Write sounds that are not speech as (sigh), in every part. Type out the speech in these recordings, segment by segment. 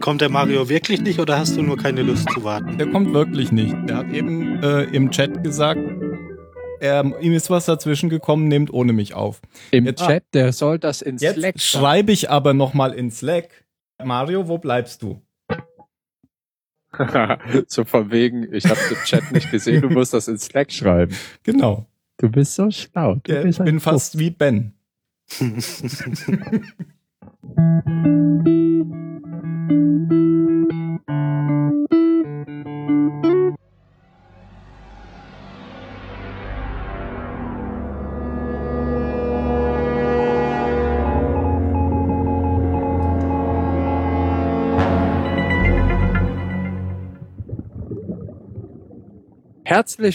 Kommt der Mario wirklich nicht oder hast du nur keine Lust zu warten? Der kommt wirklich nicht. Der hat eben äh, im Chat gesagt, er, ihm ist was dazwischen gekommen, nehmt ohne mich auf. Im Jetzt- Chat, der soll das in Jetzt Slack schreiben. schreibe ich aber nochmal in Slack. Mario, wo bleibst du? (laughs) so von wegen, ich habe den Chat nicht gesehen, du musst das in Slack schreiben. Genau. Du bist so schlau. Du Ja, ich bin fast wie Ben. (laughs) (laughs) Herzlich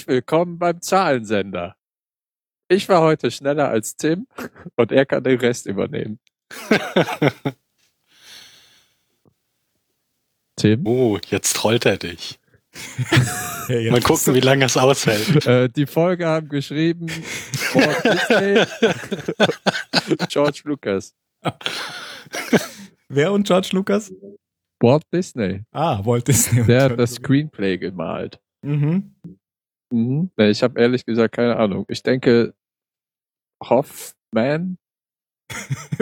willkommen beim Zahlensender. Ich war heute schneller als Tim und er kann den Rest übernehmen. (laughs) Tim? oh, jetzt trollt er dich. (laughs) Ja, Mal gucken, wie lange es aushält. (laughs) Äh, die Folge haben geschrieben Walt (laughs) Disney, George Lucas. Wer und George Lucas? Walt Disney. Ah, Walt Disney. Der hat das. Screenplay gemalt. Mhm. Mhm. Nee, ich habe ehrlich gesagt keine Ahnung. Ich denke Hoffman.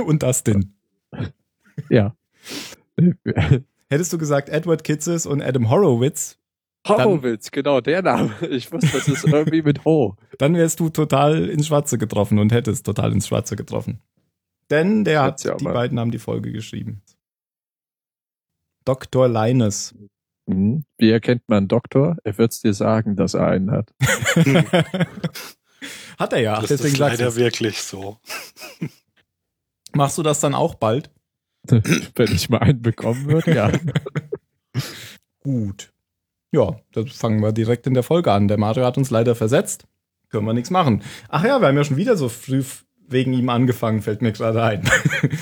Und Dustin. Ja. Hättest du gesagt Edward Kitzes und Adam Horowitz, Horowitz, genau, der Name. Ich wusste, das ist irgendwie mit Ho. (laughs) dann wärst du total ins Schwarze getroffen und hättest total ins Schwarze getroffen. Denn der hat, ja die aber. beiden haben die Folge geschrieben. Dr. Linus. Mhm. Wie erkennt man einen Doktor? Er wird's dir sagen, dass er einen hat. (laughs) hat er ja, Das deswegen ist leider wirklich so. Machst du das dann auch bald? (laughs) Wenn ich mal einen bekommen würde, ja. (laughs) Gut. Ja, das fangen wir direkt in der Folge an. Der Mario hat uns leider versetzt. Können wir nichts machen. Ach ja, wir haben ja schon wieder so früh wegen ihm angefangen, fällt mir gerade ein.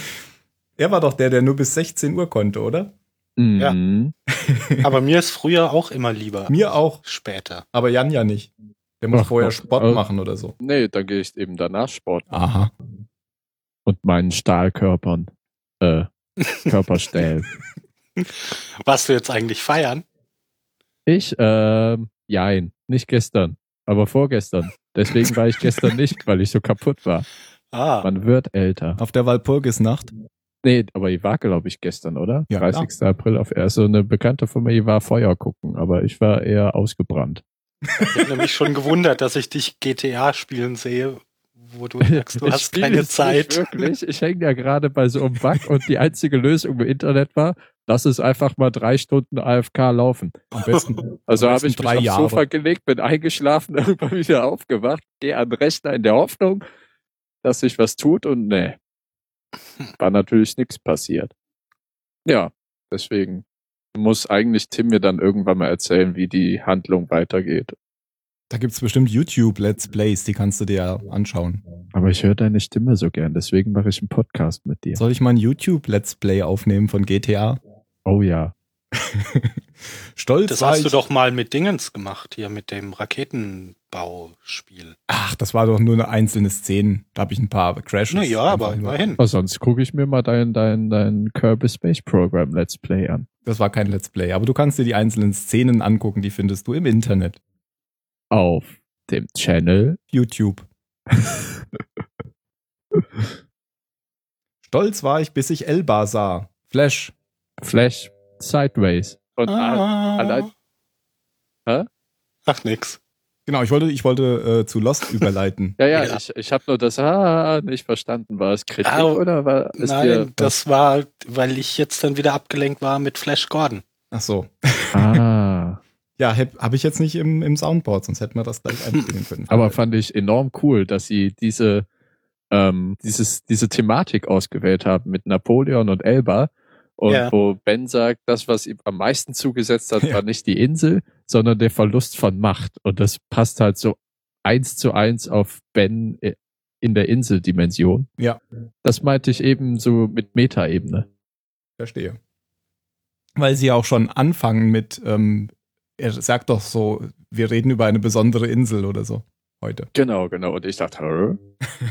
(laughs) er war doch der, der nur bis 16 Uhr konnte, oder? Ja. Mhm. Aber mir ist früher auch immer lieber. Mir auch, Später. aber Jan ja nicht. Der muss Ach vorher. Sport Äh. machen oder so. Nee, dann gehe ich eben danach Sport machen. Aha. und meinen Stahlkörpern äh, Körperstellen. (laughs) Warst du jetzt eigentlich feiern? Ich, ähm, jein, nicht gestern, aber vorgestern. Deswegen war ich gestern nicht, weil ich so kaputt war. Ah, Man wird älter. Auf der Walpurgisnacht. Nee, aber ich war, glaube ich, gestern, oder? Ja, 30. April auf erst. So eine Bekannte von mir, die war Feuer gucken, aber ich war eher ausgebrannt. ich habe mich schon gewundert, dass ich dich GTA spielen sehe, wo du sagst, du (laughs) Ich hast keine Zeit. Wirklich, ich hänge ja gerade bei so einem Bug und die einzige Lösung im Internet war, lass es einfach mal drei Stunden AFK laufen. Am besten. (laughs) Also habe ich mich drei aufs Jahre. Sofa gelegt, bin eingeschlafen, (laughs) irgendwann wieder aufgewacht, gehe an den Rechner in der Hoffnung, dass sich was tut und nee. War natürlich nichts passiert. Ja, deswegen muss eigentlich Tim mir dann irgendwann mal erzählen, wie die Handlung weitergeht. Da gibt's bestimmt YouTube-Let's Plays, die kannst du dir ja anschauen. Aber ich höre deine Stimme so gern, deswegen mache ich einen Podcast mit dir. Soll ich mal ein YouTube-Let's Play aufnehmen von GTA? Oh ja. (laughs) Stolz Das hast du ich- doch mal mit Dingens gemacht, hier mit dem Raketenbauspiel. Ach, das war doch nur eine einzelne Szene. Da habe ich ein paar Crashes. Na ja, aber immerhin. Aber sonst gucke ich mir mal dein, dein, dein Kirby Space Program Let's Play an. Das war kein Let's Play, aber du kannst dir die einzelnen Szenen angucken, die findest du im Internet. Auf dem Channel. YouTube. (laughs) Stolz war ich, bis ich Elba sah. Flash. Flash Sideways. Und Ah. allein- Hä? Ach nix. Genau, ich wollte, ich wollte äh, zu Lost (laughs) überleiten. Ja, ja, Ja. ich, ich habe nur das Ah nicht verstanden. War es Kritik Au. oder war es Nein, dir das war, weil ich jetzt dann wieder abgelenkt war mit Flash Gordon. Ach so. Ah, Ja, habe hab ich jetzt nicht im, im Soundboard, sonst hätten wir das gleich einspielen können. aber fand ich enorm cool, dass sie diese ähm, dieses diese Thematik ausgewählt haben mit Napoleon und Elba und Ja. wo Ben sagt, das was ihm am meisten zugesetzt hat, Ja. war nicht die Insel, sondern der Verlust von Macht und das passt halt so eins zu eins auf Ben äh, in der Inseldimension. Ja. Das meinte ich eben so mit Metaebene. Verstehe. Weil sie auch schon anfangen mit, ähm, er sagt doch so, wir reden über eine besondere Insel oder so heute. Genau, genau. Und ich dachte,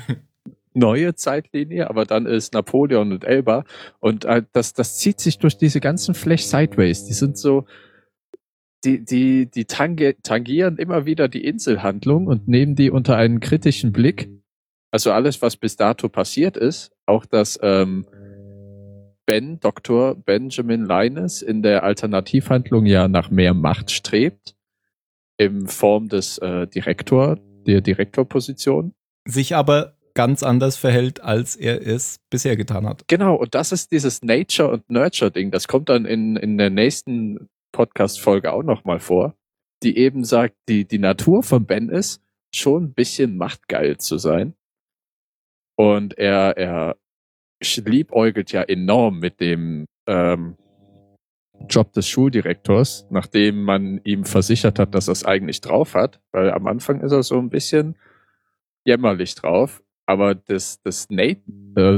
(laughs) neue Zeitlinie, aber dann ist Napoleon und Elba und äh, das, das zieht sich durch diese ganzen Flash Sideways. Die sind so, die, die, die tange, tangieren immer wieder die Inselhandlung und nehmen die unter einen kritischen Blick. Also alles, was bis dato passiert ist, auch dass ähm, Ben, Dr. Benjamin Linus in der Alternativhandlung ja nach mehr Macht strebt, in Form des äh, Direktor, der Direktorposition. Sich aber ganz anders verhält, als er es bisher getan hat. Genau, und das ist dieses Nature- und Nurture-Ding. Das kommt dann in, in der nächsten Podcast-Folge auch nochmal vor, die eben sagt, die, die Natur von Ben ist, schon ein bisschen machtgeil zu sein. Und er, er liebäugelt ja enorm mit dem ähm, Job des Schuldirektors, nachdem man ihm versichert hat, dass er es eigentlich drauf hat, weil am Anfang ist er so ein bisschen jämmerlich drauf. Aber das, das, äh,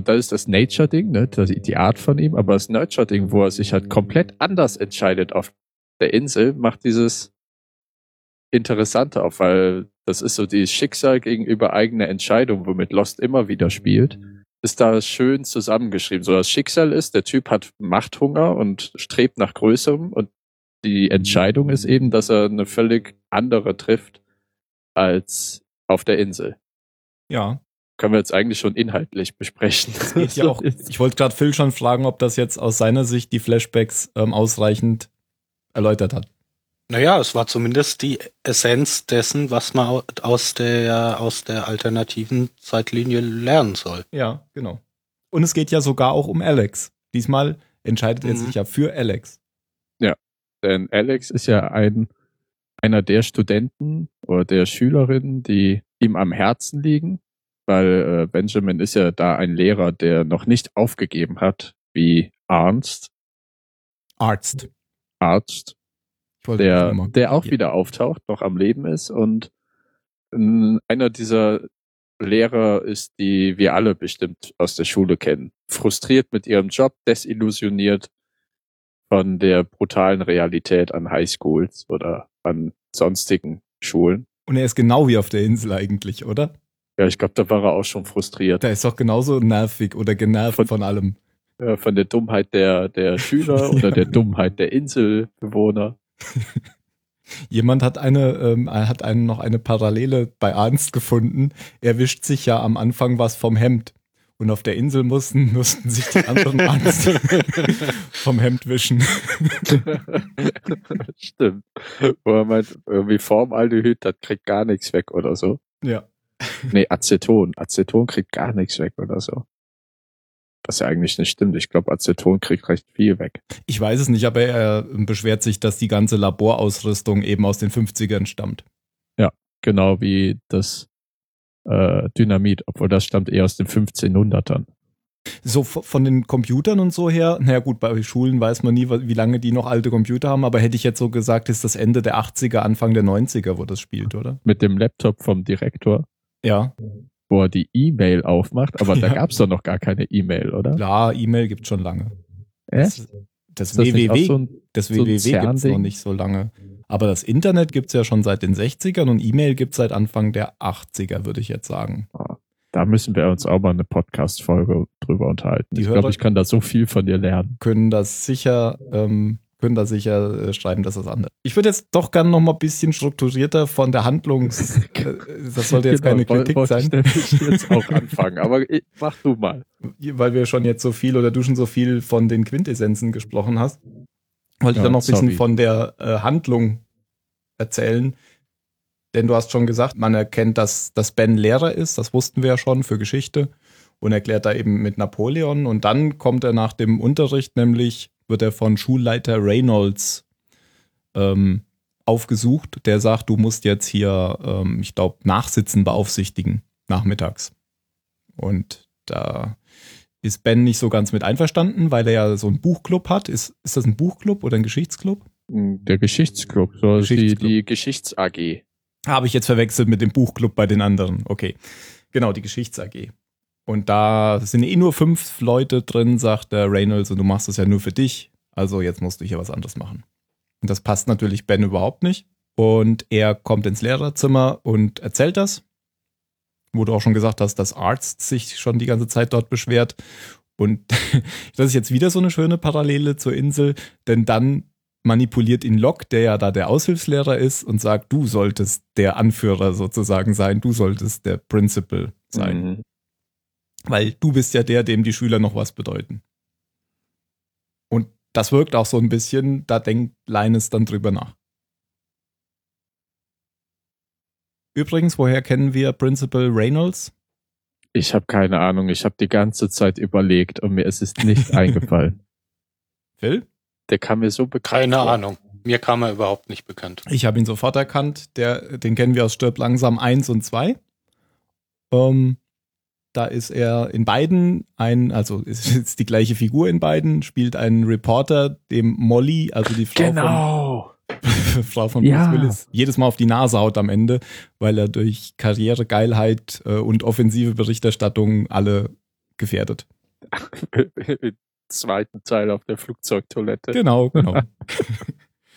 das ist das Nature-Ding, ne? die Art von ihm, aber das Nurture-Ding, wo er sich halt komplett anders entscheidet auf der Insel, macht dieses Interessante auf, weil das ist so dieses Schicksal gegenüber eigener Entscheidung, womit Lost immer wieder spielt ist da schön zusammengeschrieben. So das Schicksal ist, der Typ hat Machthunger und strebt nach Größerem und die Entscheidung ist eben, dass er eine völlig andere trifft als auf der Insel. Ja. Können wir jetzt eigentlich schon inhaltlich besprechen. (laughs) Ja auch. Ich wollte gerade Phil schon fragen, ob das jetzt aus seiner Sicht die Flashbacks ähm, ausreichend erläutert hat. Naja, es war zumindest die Essenz dessen, was man aus der, aus der alternativen Zeitlinie lernen soll. Ja, genau. Und es geht ja sogar auch um Alex. Diesmal entscheidet mhm. er sich ja für Alex. Ja, denn Alex ist ja ein, einer der Studenten oder der Schülerinnen, die ihm am Herzen liegen, weil äh, Benjamin ist ja da ein Lehrer, der noch nicht aufgegeben hat, wie Arnst. Arzt. Arzt der, der auch wieder auftaucht, noch am Leben ist und einer dieser Lehrer ist, die wir alle bestimmt aus der Schule kennen. Frustriert mit ihrem Job, desillusioniert von der brutalen Realität an Highschools oder an sonstigen Schulen. Und er ist genau wie auf der Insel eigentlich, oder? Ja, ich glaube, da war er auch schon frustriert. Der ist doch genauso nervig oder genervt von, von allem. Ja, von der Dummheit der, der Schüler (laughs) oder der Dummheit der Inselbewohner. (laughs) Jemand hat eine, ähm, hat einen noch eine Parallele bei Ernst gefunden. Er wischt sich ja am Anfang was vom Hemd. Und auf der Insel mussten, (laughs) mussten sich die anderen Ernst (laughs) vom Hemd wischen. Stimmt. Wo er meint, irgendwie Formaldehyd, das kriegt gar nichts weg oder so. Ja. Nee, Aceton. Aceton kriegt gar nichts weg oder so. Was ja eigentlich nicht stimmt. Ich glaube, Aceton kriegt recht viel weg. Ich weiß es nicht, aber er beschwert sich, dass die ganze Laborausrüstung eben aus den 50ern stammt. Ja, genau wie das äh, Dynamit, obwohl das stammt eher aus den 1500ern. So von den Computern und so her, naja gut, bei Schulen weiß man nie, wie lange die noch alte Computer haben, aber hätte ich jetzt so gesagt, ist das Ende der 80er, Anfang der 90er, wo das spielt, oder? Mit dem Laptop vom Direktor. Ja wo er die E-Mail aufmacht, aber ja. da gab es doch noch gar keine E-Mail, oder? Ja, E-Mail gibt schon lange. Echt? Das, das WWW, so ein, das so WWW gibt es noch nicht so lange. Aber das Internet gibt es ja schon seit den 60ern und E-Mail gibt es seit Anfang der 80er, würde ich jetzt sagen. Ah, da müssen wir uns auch mal eine Podcast-Folge drüber unterhalten. Die ich glaube, ich kann da so viel von dir lernen. Können das sicher ähm, können da sicher äh, schreiben, dass das andere. Ich würde jetzt doch gerne noch mal ein bisschen strukturierter von der Handlung. (laughs) Äh, das sollte jetzt genau, keine Kritik wollte sein. Ich jetzt auch anfangen, aber mach du mal. Weil wir schon jetzt so viel oder du schon so viel von den Quintessenzen gesprochen hast, wollte ich dann noch ein bisschen von der äh, Handlung erzählen. Denn du hast schon gesagt, man erkennt, dass, dass Ben Lehrer ist, das wussten wir ja schon für Geschichte und erklärt da eben mit Napoleon. Und dann kommt er nach dem Unterricht nämlich wird er von Schulleiter Reynolds ähm, aufgesucht. Der sagt, du musst jetzt hier, ähm, ich glaube, Nachsitzen beaufsichtigen, nachmittags. Und da ist Ben nicht so ganz mit einverstanden, weil er ja so einen Buchclub hat. Ist, ist das ein Buchclub oder ein Geschichtsclub? Der Geschichtsclub, so Geschichtsclub. Die, die Geschichts-AG. Habe ich jetzt verwechselt mit dem Buchclub bei den anderen. Okay. Genau, die Geschichts-AG. Und da sind eh nur fünf Leute drin, sagt der Reynolds, und du machst das ja nur für dich. Also jetzt musst du hier was anderes machen. Und das passt natürlich Ben überhaupt nicht. Und er kommt ins Lehrerzimmer und erzählt das. wo du auch schon gesagt hast, dass Arzt sich schon die ganze Zeit dort beschwert. Und (laughs) das ist jetzt wieder so eine schöne Parallele zur Insel, denn dann manipuliert ihn Locke, der ja da der Aushilfslehrer ist, und sagt, du solltest der Anführer sozusagen sein, du solltest der Principal sein. Mhm. Weil du bist ja der, dem die Schüler noch was bedeuten. Und das wirkt auch so ein bisschen, da denkt Linus dann drüber nach. Übrigens, woher kennen wir Principal Reynolds? Ich habe keine Ahnung. Ich habe die ganze Zeit überlegt und mir ist es nicht (laughs) eingefallen. Phil? Der kam mir so bekannt Keine vor. Ahnung. Mir kam er überhaupt nicht bekannt. Ich habe ihn sofort erkannt. Der, den kennen wir aus Stirb langsam 1 und 2. Ähm, da ist er in beiden ein, also ist jetzt die gleiche Figur in beiden, spielt einen Reporter, dem Molly, also die Frau Genau. von, (laughs) Frau von Ja. Bruce Willis, jedes Mal auf die Nase haut am Ende, weil er durch Karrieregeilheit äh, und offensive Berichterstattung alle gefährdet. (laughs) Im zweiten Teil auf der Flugzeugtoilette. Genau, genau.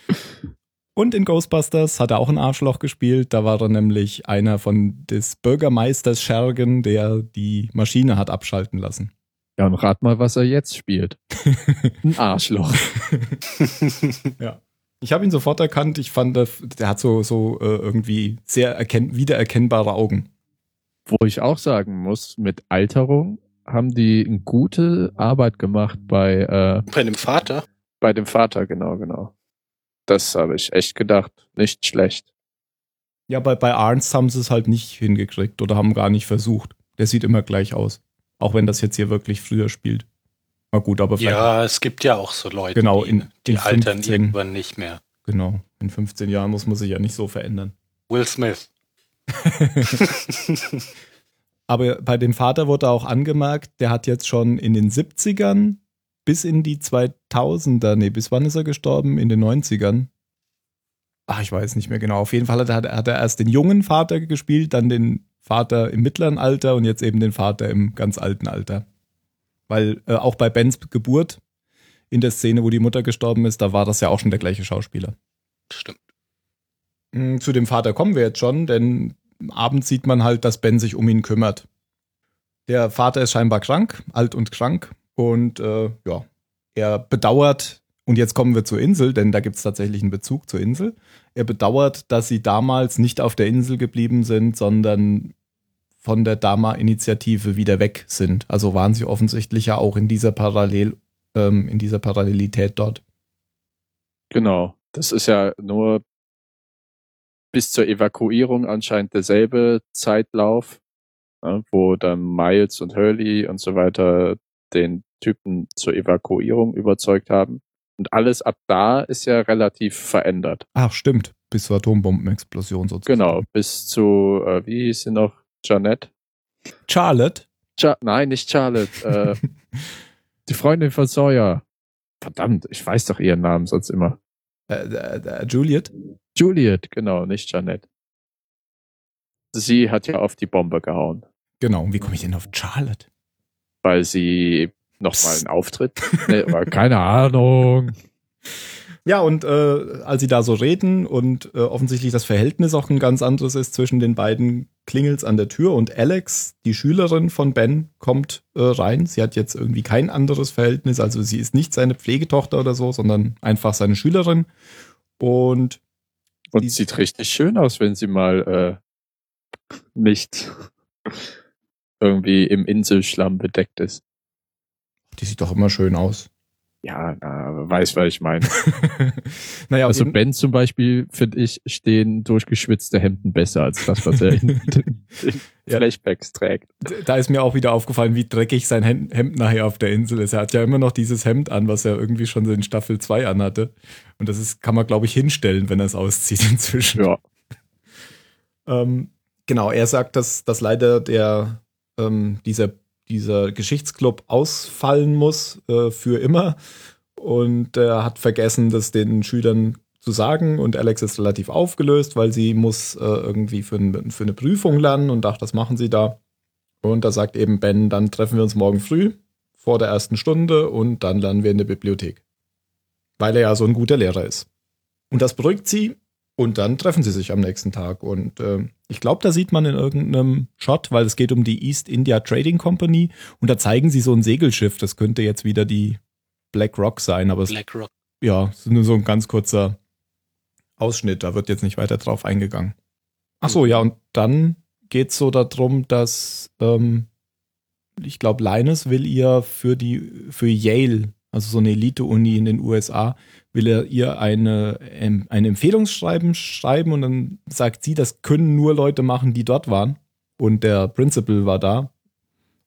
(laughs) Und in Ghostbusters hat er auch ein Arschloch gespielt. Da war er nämlich einer von des Bürgermeisters Schergen, der die Maschine hat abschalten lassen. Ja, und rat mal, was er jetzt spielt. (laughs) Ein Arschloch. (laughs) Ich habe ihn sofort erkannt. Ich fand, der, der hat so, so äh, irgendwie sehr erkenn wiedererkennbare Augen. Wo ich auch sagen muss, mit Alterung haben die eine gute Arbeit gemacht bei, äh, Bei dem Vater? bei dem Vater, genau, genau. Das habe ich echt gedacht. Nicht schlecht. Ja, bei, bei Arns haben sie es halt nicht hingekriegt oder haben gar nicht versucht. Der sieht immer gleich aus. Auch wenn das jetzt hier wirklich früher spielt. Na gut, aber vielleicht. Ja, es gibt ja auch so Leute, Genau, die, in- die in altern 15. irgendwann nicht mehr. Genau. In 15 Jahren muss man sich ja nicht so verändern. Will Smith. (laughs) Aber bei dem Vater wurde auch angemerkt, der hat jetzt schon in den 70ern bis in die 2000er, nee, bis wann ist er gestorben? In den 90ern? Ach, ich weiß nicht mehr genau. Auf jeden Fall hat er, hat er erst den jungen Vater gespielt, dann den Vater im mittleren Alter und jetzt eben den Vater im ganz alten Alter. Weil äh, auch bei Bens Geburt, in der Szene, wo die Mutter gestorben ist, da war das ja auch schon der gleiche Schauspieler. Stimmt. Mm, Zu dem Vater kommen wir jetzt schon, denn abends sieht man halt, dass Ben sich um ihn kümmert. Der Vater ist scheinbar krank, alt und krank und äh, ja, er bedauert, und jetzt kommen wir zur Insel, denn da gibt es tatsächlich einen Bezug zur Insel. Er bedauert, dass sie damals nicht auf der Insel geblieben sind, sondern von der Dama-Initiative wieder weg sind. Also waren sie offensichtlich ja auch in dieser Parallel, ähm, in dieser Parallelität dort. Genau. Das ist ja nur bis zur Evakuierung anscheinend derselbe Zeitlauf, ja, wo dann Miles und Hurley und so weiter den Typen zur Evakuierung überzeugt haben. Und alles ab da ist ja relativ verändert. Ach, stimmt. Bis zur Atombombenexplosion sozusagen. Genau, bis zu, äh, wie hieß sie noch? Janet? Charlotte. Ja Nein, nicht Charlotte. äh, (laughs) die Freundin von Sawyer. Verdammt, ich weiß doch ihren Namen sonst immer. Äh, äh, äh, Juliet. Juliet, genau, nicht Janet. Sie hat ja auf die Bombe gehauen, Genau. Und wie komme ich denn auf Charlotte? Weil sie nochmal einen Auftritt. (laughs) aber keine Ahnung. Ja, und äh, als sie da so reden und äh, offensichtlich das Verhältnis auch ein ganz anderes ist zwischen den beiden, klingelt's an der Tür und Alex, die Schülerin von Ben, kommt äh, rein. Sie hat jetzt irgendwie kein anderes Verhältnis, also sie ist nicht seine Pflegetochter oder so, sondern einfach seine Schülerin. Und Und sieht richtig schön aus, wenn sie mal äh, nicht irgendwie im Inselschlamm bedeckt ist. die sieht doch immer schön aus. Ja, na, weiß, was ich meine. (laughs) naja, Also Ben zum Beispiel, finde ich, stehen durchgeschwitzte Hemden besser als das, was er in (laughs) den Ja. Flashbacks trägt. da ist mir auch wieder aufgefallen, wie dreckig sein Hemd, Hemd nachher auf der Insel ist. Er hat ja immer noch dieses Hemd an, was er irgendwie schon in Staffel 2 anhatte. Und das ist, kann man, glaube ich, hinstellen, wenn er es auszieht (laughs) inzwischen. Ja. Ähm, genau, er sagt, dass, dass leider der, ähm, dieser, dieser Geschichtsclub ausfallen muss äh, für immer. Und er hat vergessen, das den Schülern zu sagen. Und Alex ist relativ aufgelöst, weil sie muss äh, irgendwie für, ein, für eine Prüfung lernen und dachte, das machen sie da. Und da sagt eben Ben, dann treffen wir uns morgen früh vor der ersten Stunde und dann lernen wir in der Bibliothek. Weil er ja so ein guter Lehrer ist. Und das beruhigt sie, Und dann treffen sie sich am nächsten Tag. Und äh, ich glaube, da sieht man in irgendeinem Shot, weil es geht um die East India Trading Company und da zeigen sie so ein Segelschiff. Das könnte jetzt wieder die Black Rock sein, aber es, Black Rock. ja, es ist nur so ein ganz kurzer Ausschnitt. Da wird jetzt nicht weiter drauf eingegangen. Ach so, ja, und dann geht es so darum, dass ähm, ich glaube, Linus will ihr für die für Yale, also so eine Elite-Uni in den USA, will er ihr eine, ähm, ein Empfehlungsschreiben schreiben und dann sagt sie, das können nur Leute machen, die dort waren. Und der Principal war da.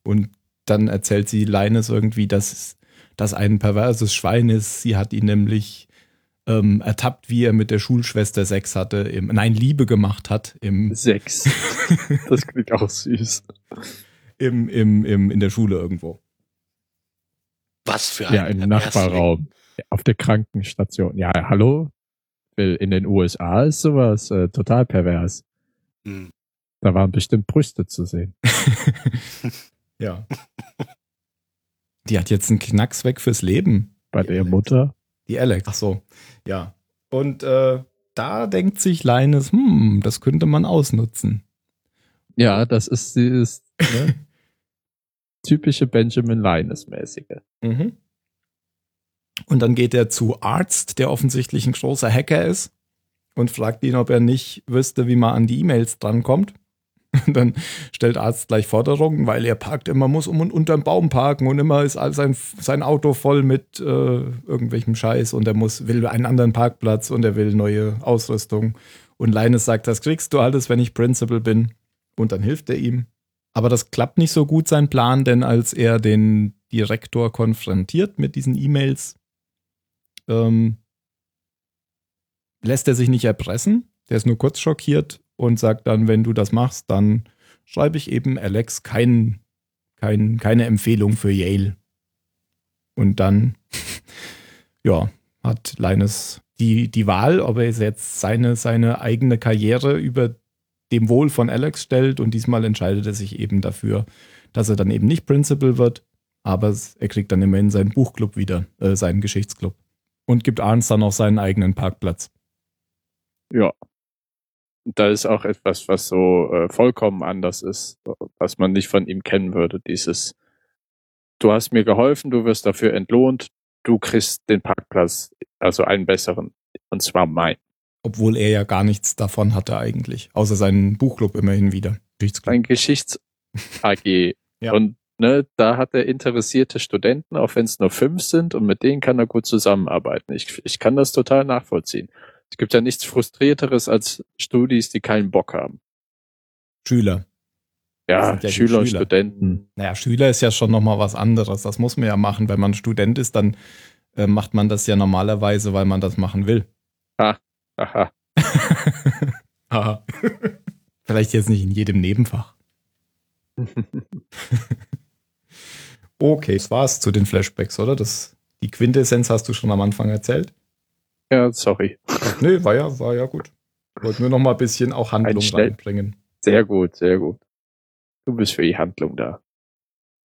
Und dann erzählt sie Linus irgendwie, dass das ein perverses Schwein ist. Sie hat ihn nämlich ähm, ertappt, wie er mit der Schulschwester Sex hatte, im, nein, Liebe gemacht hat im, Sechs. (laughs) das klingt auch süß. im, im, im, in der Schule irgendwo. Was für ein Ja, im Nachbarraum. Auf der Krankenstation. Ja, hallo? In den USA ist sowas äh, total pervers. Hm. Da waren bestimmt Brüste zu sehen. (laughs) Ja. Die hat jetzt einen Knacks weg fürs Leben. Bei der Mutter. Die Alex. Ach so, ja. Und äh, da denkt sich Linus, hm, das könnte man ausnutzen. Ja, das ist dieses ne? (laughs) typische Benjamin Linus-mäßige. Mhm. Und dann geht er zu Arzt, der offensichtlich ein großer Hacker ist, und fragt ihn, ob er nicht wüsste, wie man an die E-Mails drankommt. (laughs) Und dann stellt Arzt gleich Forderungen, weil er parkt immer, muss um und unterm Baum parken und immer ist sein, sein Auto voll mit äh, irgendwelchem Scheiß und er muss, will einen anderen Parkplatz und er will neue Ausrüstung. Und Linus sagt, das kriegst du alles, wenn ich Principal bin. Und dann hilft er ihm. Aber das klappt nicht so gut, sein Plan, denn als er den Direktor konfrontiert mit diesen E-Mails, ähm, lässt er sich nicht erpressen. Der ist nur kurz schockiert und sagt dann, wenn du das machst, dann schreibe ich eben Alex kein, kein, keine Empfehlung für Yale. Und dann, (laughs) ja, hat Linus die, die Wahl, ob er jetzt seine, seine eigene Karriere über dem Wohl von Alex stellt und diesmal entscheidet er sich eben dafür, dass er dann eben nicht Principal wird, aber er kriegt dann immerhin seinen Buchclub wieder, äh, seinen Geschichtsclub. Und gibt Arns dann auch seinen eigenen Parkplatz. Ja. Da ist auch etwas, was so äh, vollkommen anders ist, was man nicht von ihm kennen würde. Dieses, du hast mir geholfen, du wirst dafür entlohnt, du kriegst den Parkplatz, also einen besseren, und zwar mein. Obwohl er ja gar nichts davon hatte eigentlich, außer seinen Buchclub immerhin wieder. Ein Geschichts-AG. (laughs) Ja. Und ne, da hat er interessierte Studenten, auch wenn es nur fünf sind, und mit denen kann er gut zusammenarbeiten. Ich, ich kann das total nachvollziehen. Es gibt ja nichts Frustrierteres als Studis, die keinen Bock haben. Schüler. Ja, ja die Schüler und Schüler. Studenten. Naja, Schüler ist ja schon nochmal was anderes. Das muss man ja machen. Wenn man Student ist, dann äh, macht man das ja normalerweise, weil man das machen will. Aha. (laughs) Haha. Vielleicht jetzt nicht in jedem Nebenfach. (laughs) Okay, das war's zu den Flashbacks, oder? Das, die Quintessenz hast du schon am Anfang erzählt. Ja, sorry. Nee, war ja, war ja gut. Wollten wir noch mal ein bisschen auch Handlung reinbringen. Sehr gut, sehr gut. Du bist für die Handlung da.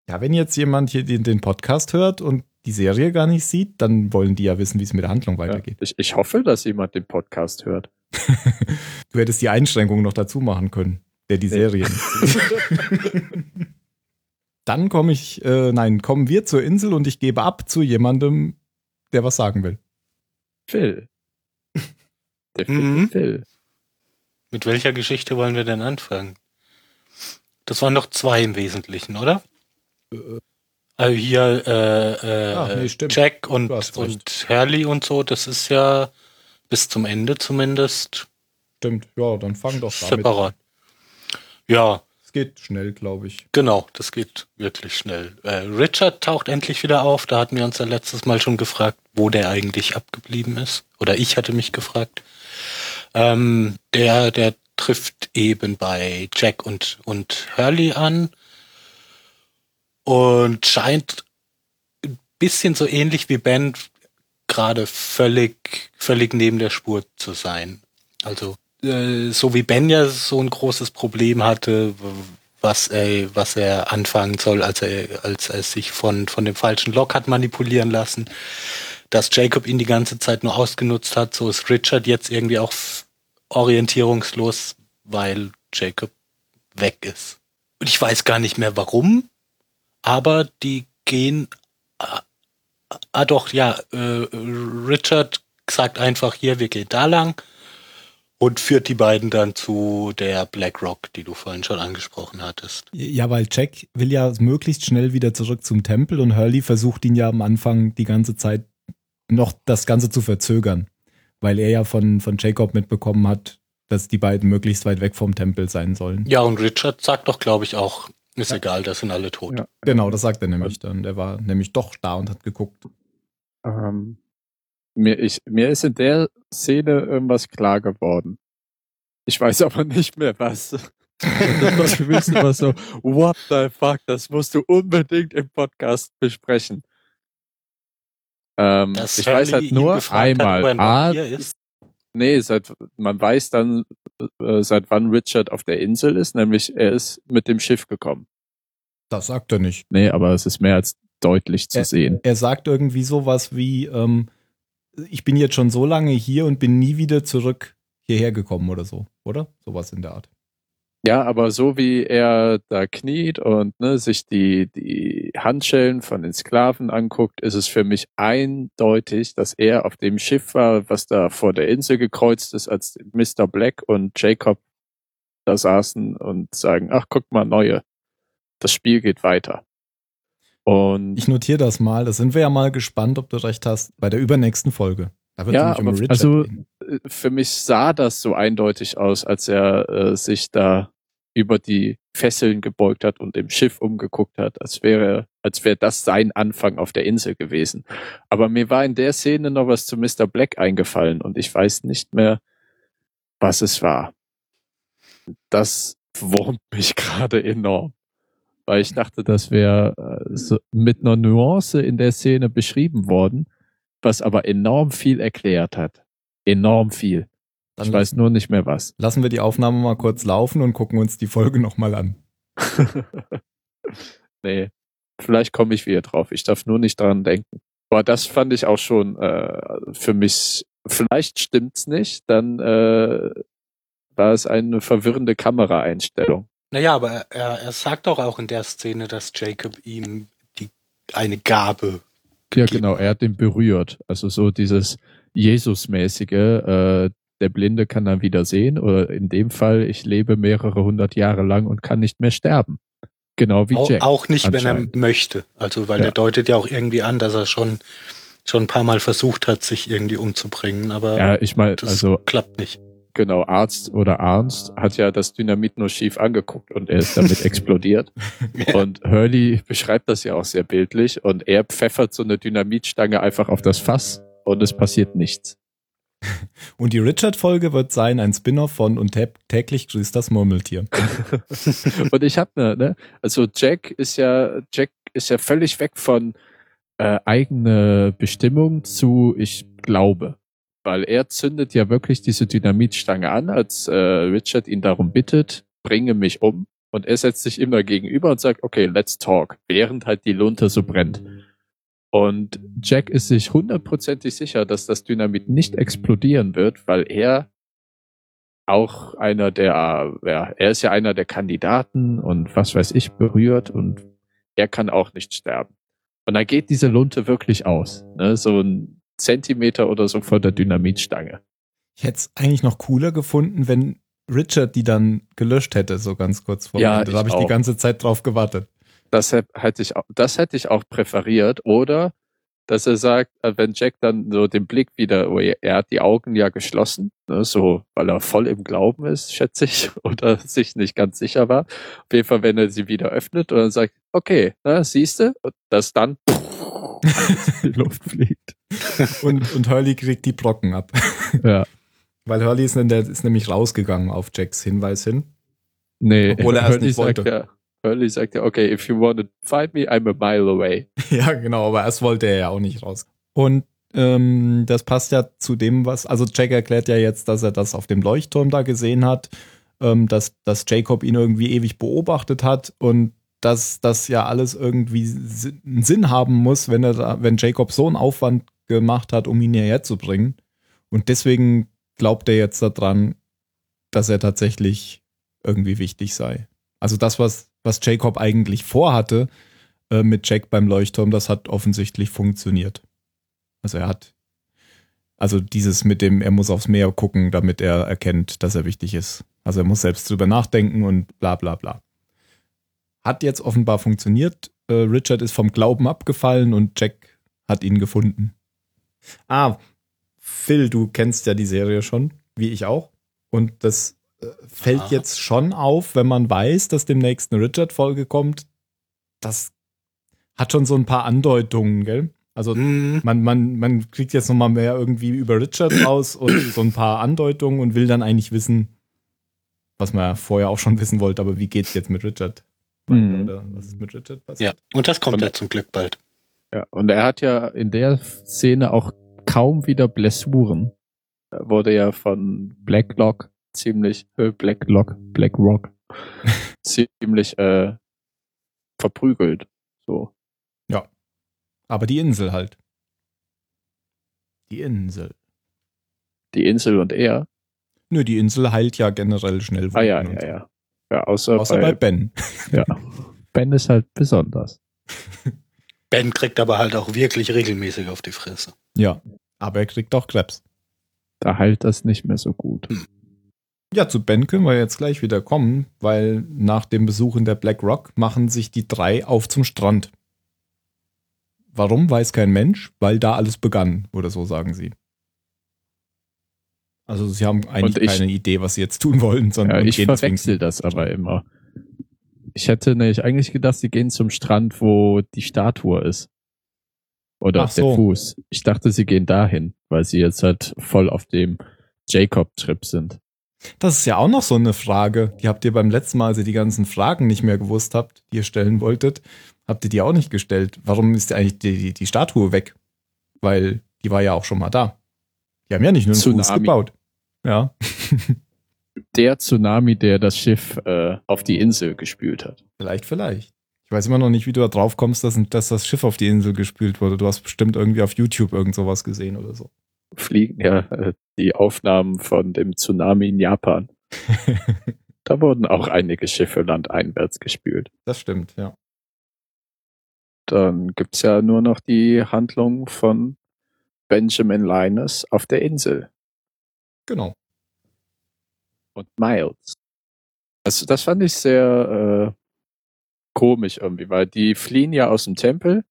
Ja, wenn jetzt jemand hier den, den Podcast hört und die Serie gar nicht sieht, dann wollen die ja wissen, wie es mit der Handlung Ja. weitergeht. Ich, ich hoffe, dass jemand den Podcast hört. (laughs) Du hättest die Einschränkung noch dazu machen können, der die Serie nicht (laughs) sieht. Dann komme ich, äh, nein, kommen wir zur Insel und ich gebe ab zu jemandem, der was sagen will. Phil. Der Phil. Mhm. Phil. Mit welcher Geschichte wollen wir denn anfangen? Das waren noch zwei im Wesentlichen, oder? Also hier äh, äh, Ah, nee. Jack und, und Hurley und so, das ist ja bis zum Ende zumindest Stimmt, ja, dann fang doch damit. separat. Ja, Es geht schnell, glaube ich. genau, das geht wirklich schnell. Äh, Richard taucht endlich wieder auf. Da hatten wir uns ja letztes Mal schon gefragt, wo der eigentlich abgeblieben ist. Oder ich hatte mich gefragt. Ähm, der, der trifft eben bei Jack und, und Hurley an und scheint ein bisschen so ähnlich wie Ben gerade völlig, völlig neben der Spur zu sein. Also, äh, so wie Ben ja so ein großes Problem hatte, was er, was er anfangen soll, als er, als er sich von, von dem falschen Lok hat manipulieren lassen, dass Jacob ihn die ganze Zeit nur ausgenutzt hat, so ist Richard jetzt irgendwie auch orientierungslos, weil Jacob weg ist. Und ich weiß gar nicht mehr warum, aber die gehen. Ah, ah doch, ja, äh, Richard sagt einfach hier, wir gehen da lang und führt die beiden dann zu der BlackRock, die du vorhin schon angesprochen hattest. Ja, weil Jack will ja möglichst schnell wieder zurück zum Tempel und Hurley versucht ihn ja am Anfang die ganze Zeit noch das Ganze zu verzögern, weil er ja von, von Jacob mitbekommen hat, dass die beiden möglichst weit weg vom Tempel sein sollen. Ja, und Richard sagt doch, glaube ich, auch, ist ja. egal, das sind alle tot. Ja. Genau, das sagt er nämlich dann. Der war nämlich doch da und hat geguckt. Ähm, mir, ich, mir ist in der Szene irgendwas klar geworden. Ich weiß (laughs) aber nicht mehr was. das war für mich immer so, what the fuck, das musst du unbedingt im Podcast besprechen. Ähm, ich weiß halt nur einmal. Hat, A, nee, seit, man weiß dann, äh, seit wann Richard auf der Insel ist, nämlich er ist mit dem Schiff gekommen. Das sagt er nicht. Nee, aber es ist mehr als deutlich zu er, sehen. Er sagt irgendwie sowas wie, ähm, ich bin jetzt schon so lange hier und bin nie wieder zurück hierher gekommen oder so, oder? Sowas in der Art. Ja, aber so wie er da kniet und ne, sich die, die Handschellen von den Sklaven anguckt, ist es für mich eindeutig, dass er auf dem Schiff war, was da vor der Insel gekreuzt ist, als Mr. Black und Jacob da saßen und sagen, ach, guck mal, neue. Das Spiel geht weiter. Und ich notiere das mal. Da sind wir ja mal gespannt, ob du recht hast, bei der übernächsten Folge. Da wird ja, aber also gehen. Für mich sah das so eindeutig aus, als er äh, sich da über die Fesseln gebeugt hat und im Schiff umgeguckt hat, als wäre, als wäre das sein Anfang auf der Insel gewesen. Aber mir war in der Szene noch was zu Mr. Black eingefallen und ich weiß nicht mehr, was es war. Das wurmt mich (laughs) gerade enorm weil ich dachte, das wäre äh, so mit einer Nuance in der Szene beschrieben worden, was aber enorm viel erklärt hat. Enorm viel. Dann ich weiß nur nicht mehr was. Lassen wir die Aufnahme mal kurz laufen und gucken uns die Folge nochmal an. (laughs) nee, vielleicht komme ich wieder drauf. Ich darf nur nicht daran denken. Aber das fand ich auch schon äh, für mich, vielleicht stimmt's nicht, dann äh, war es eine verwirrende Kameraeinstellung. Naja, aber er, er sagt doch auch in der Szene, dass Jacob ihm die, eine Gabe. Ja, genau, er hat ihn berührt. Also so dieses Jesus-mäßige, äh, der Blinde kann dann wieder sehen, oder in dem Fall, ich lebe mehrere hundert Jahre lang und kann nicht mehr sterben. Genau wie Jack. Auch nicht, wenn er möchte. Also, weil ja. er deutet ja auch irgendwie an, dass er schon, schon ein paar Mal versucht hat, sich irgendwie umzubringen, aber ja, ich mein, das also, klappt nicht genau, Arzt oder Arnst hat ja das Dynamit nur schief angeguckt und er ist damit (laughs) explodiert. ja. Und Hurley beschreibt das ja auch sehr bildlich und er pfeffert so eine Dynamitstange einfach auf das Fass und es passiert nichts. (laughs) Und die Richard-Folge wird sein ein Spin-off von Und täglich grüßt das Murmeltier. (laughs) (laughs) und ich habe ne, ne, also Jack ist ja, Jack ist ja völlig weg von äh, eigene Bestimmung zu ich glaube weil er zündet ja wirklich diese Dynamitstange an, als äh, Richard ihn darum bittet, bringe mich um. Und er setzt sich immer gegenüber und sagt, okay, let's talk, während halt die Lunte so brennt. Und Jack ist sich hundertprozentig sicher, dass das Dynamit nicht explodieren wird, weil er auch einer der, ja, er ist ja einer der Kandidaten und was weiß ich berührt und er kann auch nicht sterben. Und da geht diese Lunte wirklich aus. Ne? So ein Zentimeter oder so von der Dynamitstange. Ich hätte es eigentlich noch cooler gefunden, wenn Richard die dann gelöscht hätte, so ganz kurz vor ja, Da habe ich auch. die ganze Zeit drauf gewartet. Das hätte ich, das hätte ich auch präferiert. Oder dass er sagt, äh, wenn Jack dann so den Blick wieder, oh, er hat die Augen ja geschlossen, ne, so, weil er voll im Glauben ist, (laughs) schätze ich, oder sich nicht ganz sicher war. Auf jeden Fall, wenn er sie wieder öffnet und dann sagt, okay, na, siehste, dass dann (laughs) die Luft fliegt. (laughs) Und, und Hurley kriegt die Brocken ab. Ja. Weil Hurley ist, der, ist nämlich rausgegangen auf Jacks Hinweis hin. Nee, obwohl er erst nicht wollte. Ja, Hurley sagt ja, okay, if you want to fight me, I'm a mile away. (laughs) ja, genau, aber erst wollte er ja auch nicht raus. Und ähm, das passt ja zu dem, was, also Jack erklärt ja jetzt, dass er das auf dem Leuchtturm da gesehen hat, ähm, dass, dass Jacob ihn irgendwie ewig beobachtet hat und dass das ja alles irgendwie einen Sinn haben muss, wenn er da, wenn Jacob so einen Aufwand gemacht hat, um ihn hierher zu bringen. Und deswegen glaubt er jetzt daran, dass er tatsächlich irgendwie wichtig sei. Also das, was, was Jacob eigentlich vorhatte äh, mit Jack beim Leuchtturm, das hat offensichtlich funktioniert. Also er hat, also dieses mit dem, er muss aufs Meer gucken, damit er erkennt, dass er wichtig ist. Also er muss selbst drüber nachdenken und bla bla bla. Hat jetzt offenbar funktioniert. Äh, Richard ist vom Glauben abgefallen und Jack hat ihn gefunden. Ah, Phil, du kennst ja die Serie schon, wie ich auch. Und das fällt Aha. jetzt schon auf, wenn man weiß, dass demnächst eine Richard-Folge kommt. Das hat schon so ein paar Andeutungen, gell? Also Hm, man, man, man kriegt jetzt nochmal mehr irgendwie über Richard raus und (coughs) so ein paar Andeutungen und will dann eigentlich wissen, was man ja vorher auch schon wissen wollte, aber wie geht's jetzt mit Richard? Mhm. Oder was ist mit Richard ja, passiert? und das kommt Und- ja zum Glück bald. Ja, und er hat ja in der Szene auch kaum wieder Blessuren. Er wurde ja von Blacklock ziemlich, äh, Blacklock, Blackrock, (laughs) ziemlich äh, verprügelt. So. Aber die Insel halt. Die Insel. Die Insel und er. Nö, die Insel heilt ja generell schnell. Ah ja, ja, ja. Ja, außer. Außer bei bei, Ben. (laughs) ja. Ben ist halt besonders. (laughs) Ben kriegt aber halt auch wirklich regelmäßig auf die Fresse. Ja. Aber er kriegt auch Krebs. Da heilt das nicht mehr so gut. Ja, zu Ben können wir jetzt gleich wieder kommen, weil nach dem Besuch in der Black Rock machen sich die drei auf zum Strand. Warum, weiß kein Mensch, weil da alles begann, oder so sagen sie. Also sie haben eigentlich ich- keine Idee, was sie jetzt tun wollen, sondern Ja, ich verwechsel das aber immer. Ich hätte nämlich eigentlich gedacht, sie gehen zum Strand, wo die Statue ist. Oder Ach so. der Fuß. Ich dachte, sie gehen dahin, weil sie jetzt halt voll auf dem Jacob-Trip sind. Das ist ja auch noch so eine Frage. Die habt ihr beim letzten Mal, als ihr die ganzen Fragen nicht mehr gewusst habt, die ihr stellen wolltet, habt ihr die auch nicht gestellt. Warum ist eigentlich die, die, die Statue weg? Weil die war ja auch schon mal da. Die haben ja nicht nur einen Fuß Tsunami. gebaut. Ja. (laughs) Der Tsunami, der das Schiff äh, auf die Insel gespült hat. Vielleicht, vielleicht. Ich weiß immer noch nicht, wie du da drauf kommst, dass, dass das Schiff auf die Insel gespült wurde. Du hast bestimmt irgendwie auf YouTube irgend sowas gesehen oder so. Fliegen ja äh, die Aufnahmen von dem Tsunami in Japan. (laughs) Da wurden auch einige Schiffe landeinwärts gespült. Das stimmt, ja. Dann gibt's ja nur noch die Handlung von Benjamin Linus auf der Insel. Genau. und Miles. Also das fand ich sehr äh, komisch irgendwie, weil die fliehen ja aus dem Tempel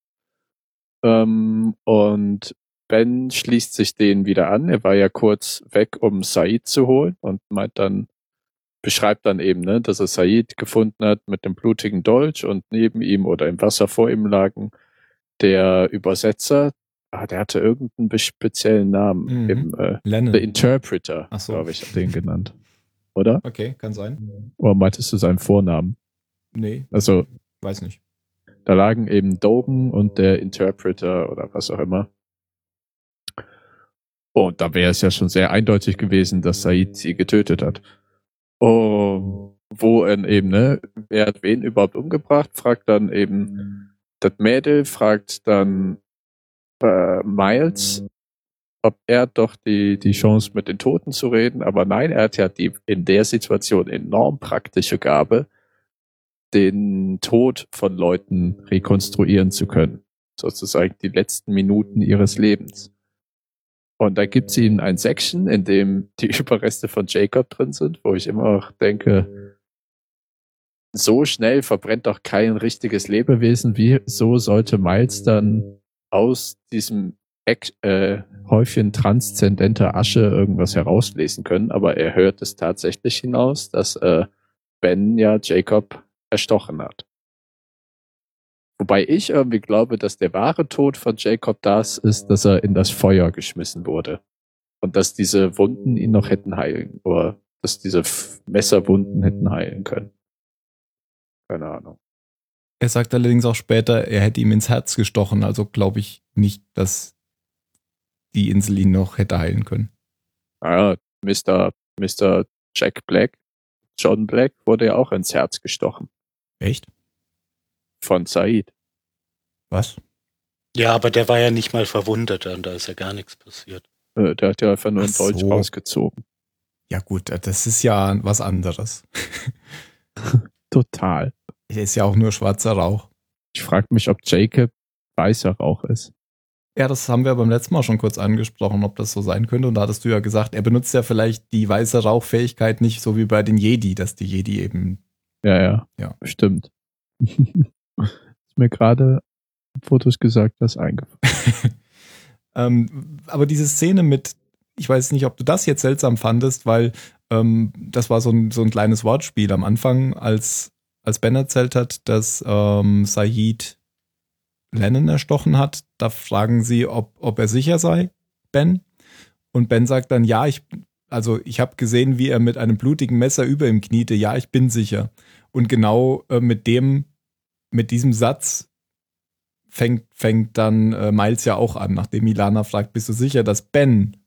ähm, und Ben schließt sich denen wieder an. Er war ja kurz weg, um Said zu holen und meint dann, beschreibt dann eben, ne, dass er Said gefunden hat mit dem blutigen Dolch und neben ihm oder im Wasser vor ihm lagen der Übersetzer. Ah, der hatte irgendeinen speziellen Namen. Mhm. Eben, äh, Lennon. The Interpreter, Ach so. glaube ich, hat den genannt. Oder? Okay, kann sein. Oder meintest du seinen Vornamen? Nee, Also, weiß nicht. da lagen eben Dogen und der Interpreter oder was auch immer. Und da wäre es ja schon sehr eindeutig gewesen, dass Said sie getötet hat. Oh, wo er eben, ne, wer hat wen überhaupt umgebracht, fragt dann eben, das Mädel fragt dann äh, Miles, ob er doch die, die Chance mit den Toten zu reden, aber nein, er hat ja die in der Situation enorm praktische Gabe, den Tod von Leuten rekonstruieren zu können. Sozusagen die letzten Minuten ihres Lebens. Und da gibt es ihnen ein Section, in dem die (laughs) Überreste von Jacob drin sind, wo ich immer noch denke, so schnell verbrennt doch kein richtiges Lebewesen. Wieso sollte Miles dann aus diesem Eck, äh, Häufchen transzendenter Asche irgendwas herauslesen können? Aber er hört es tatsächlich hinaus, dass äh, Ben ja Jacob erstochen hat. Wobei ich irgendwie glaube, dass der wahre Tod von Jacob das ist, dass er in das Feuer geschmissen wurde. Und dass diese Wunden ihn noch hätten heilen, oder dass diese Messerwunden hätten heilen können. Keine Ahnung. Er sagt allerdings auch später, er hätte ihm ins Herz gestochen, also glaube ich nicht, dass die Insel ihn noch hätte heilen können. Naja, Mr. Mr. Jack Black, John Black wurde ja auch ins Herz gestochen. Echt? Von Said. Was? Ja, aber der war ja nicht mal verwundet und da ist ja gar nichts passiert. Äh, Der hat ja einfach nur einen Dolch so. rausgezogen. Ja gut, das ist ja was anderes. (laughs) Total. Der ist ja auch nur schwarzer Rauch. Ich frage mich, ob Jacob weißer Rauch ist. Ja, das haben wir beim letzten Mal schon kurz angesprochen, ob das so sein könnte. Und da hattest du ja gesagt, er benutzt ja vielleicht die weiße Rauchfähigkeit nicht so wie bei den Jedi, dass die Jedi eben. Ja, ja. Ja. Stimmt. (laughs) ist mir gerade, es gesagt hast, eingefallen. (laughs) ähm, aber diese Szene mit, ich weiß nicht, ob du das jetzt seltsam fandest, weil ähm, das war so ein, so ein kleines Wortspiel am Anfang, als, als Ben erzählt hat, dass ähm, Said Lennon erstochen hat. Da fragen sie, ob, ob er sicher sei, Ben. Und Ben sagt dann, ja, ich, also ich habe gesehen, wie er mit einem blutigen Messer über ihm kniete. Ja, ich bin sicher. Und genau äh, mit dem, mit diesem Satz fängt, fängt dann äh, Miles ja auch an, nachdem Milana fragt, bist du sicher, dass Ben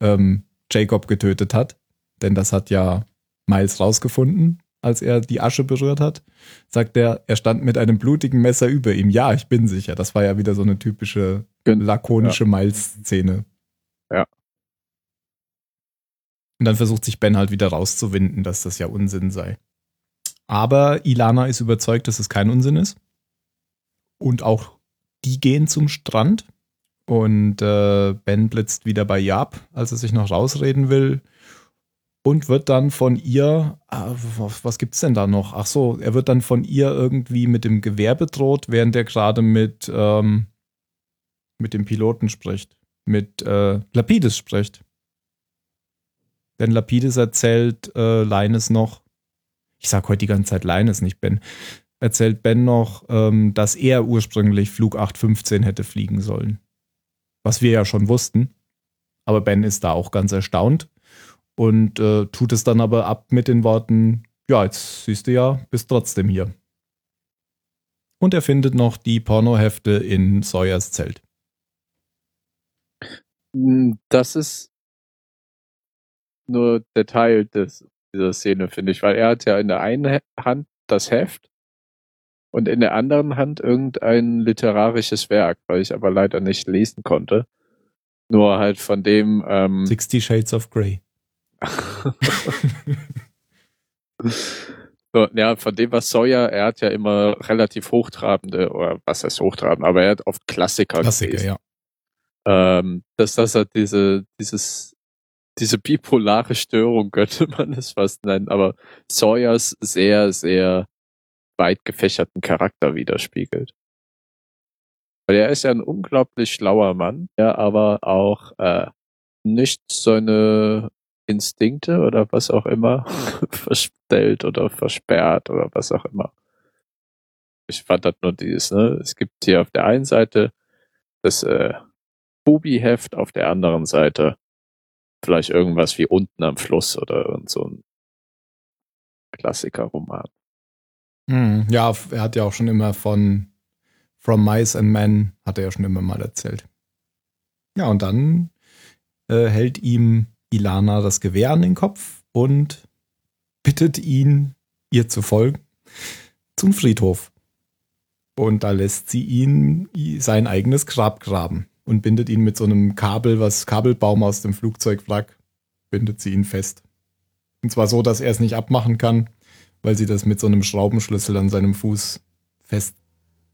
ähm, Jacob getötet hat? Denn das hat ja Miles rausgefunden als er die Asche berührt hat, sagt er, er stand mit einem blutigen Messer über ihm. Ja, ich bin sicher. Das war ja wieder so eine typische lakonische ja. Miles-Szene. Ja. Und dann versucht sich Ben halt wieder rauszuwinden, dass das ja Unsinn sei. Aber Ilana ist überzeugt, dass es kein Unsinn ist. Und auch die gehen zum Strand. Und äh, Ben blitzt wieder bei Jab, als er sich noch rausreden will und wird dann von ihr, ah, was gibt's denn da noch? Ach so, er wird dann von ihr irgendwie mit dem Gewehr bedroht, während er gerade mit, ähm, mit dem Piloten spricht, mit äh, Lapidus spricht. Denn Lapidus erzählt äh, Leines noch, ich sag heute die ganze Zeit Leines, nicht Ben, erzählt Ben noch, ähm, dass er ursprünglich Flug 815 hätte fliegen sollen. Was wir ja schon wussten. Aber Ben ist da auch ganz erstaunt und äh, tut es dann aber ab mit den Worten, ja, jetzt siehst du ja, bist trotzdem hier. Und er findet noch die Pornohefte in Sawyers Zelt. Hm, das ist nur der Teil des, dieser Szene, finde ich, weil er hat ja in der einen Hand das Heft und in der anderen Hand irgendein literarisches Werk, weil ich aber leider nicht lesen konnte. Nur halt von dem. Ähm, Sixty Shades of Grey. (laughs) so, ja, von dem, was Sawyer, er hat ja immer relativ hochtrabende, oder was heißt hochtrabend, aber er hat oft Klassiker Klassiker, gelesen. ja. Ähm, dass das halt diese, dieses, diese bipolare Störung könnte (laughs) man es fast nennen, aber Sawyers sehr, sehr weit gefächerten Charakter widerspiegelt. Weil er ist ja ein unglaublich schlauer Mann, der aber auch äh, nicht seine Instinkte oder was auch immer (laughs) verstellt oder versperrt oder was auch immer. Ich fand das nur dieses, ne? Es gibt hier auf der einen Seite das äh, Bubi-Heft, auf der anderen Seite vielleicht irgendwas wie unten am Fluss oder so ein Klassiker-Roman. Hm, ja, er hat ja auch schon immer von From Mice and Men, hat er ja schon immer mal erzählt. Ja, und dann äh, hält ihm Ilana das Gewehr an den Kopf und bittet ihn, ihr zu folgen, zum Friedhof. Und da lässt sie ihn sein eigenes Grab graben und bindet ihn mit so einem Kabel, was Kabelbaum aus dem Flugzeugwrack, bindet sie ihn fest. Und zwar so, dass er es nicht abmachen kann, weil sie das mit so einem Schraubenschlüssel an seinem Fuß fest.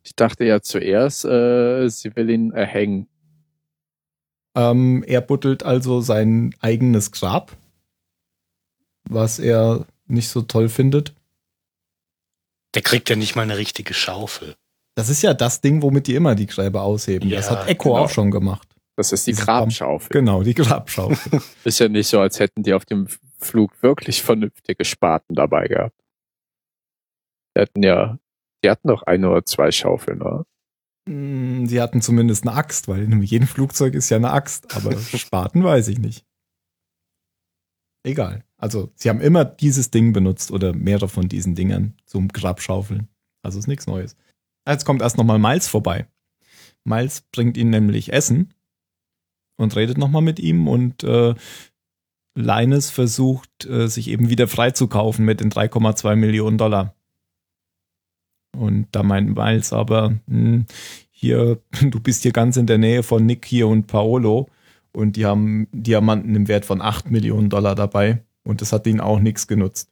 Ich dachte ja zuerst, äh, sie will ihn erhängen. Ähm, er buddelt also sein eigenes Grab, was er nicht so toll findet. Der kriegt ja nicht mal eine richtige Schaufel. Das ist ja das Ding, womit die immer die Gräber ausheben. Ja, das hat Echo genau. auch schon gemacht. Das ist die Grabschaufel. Genau, die Grabschaufel. (laughs) ist ja nicht so, als hätten die auf dem Flug wirklich vernünftige Spaten dabei gehabt. Die hatten ja, die hatten noch eine oder zwei Schaufeln, oder? Hm, sie hatten zumindest eine Axt, weil in jedem Flugzeug ist ja eine Axt, aber (laughs) Spaten weiß ich nicht. Egal. Also, sie haben immer dieses Ding benutzt oder mehrere von diesen Dingern zum Grabschaufeln. Also ist nichts Neues. Jetzt kommt erst nochmal Miles vorbei. Miles bringt ihnen nämlich Essen und redet nochmal mit ihm und äh, Linus versucht, äh, sich eben wieder freizukaufen mit den 3,2 Millionen Dollar. Und da meint Miles aber, mh, hm, hier, (laughs) du bist hier ganz in der Nähe von Nick hier und Paolo und die haben Diamanten im Wert von 8 Millionen Dollar dabei. Und das hat ihnen auch nichts genutzt.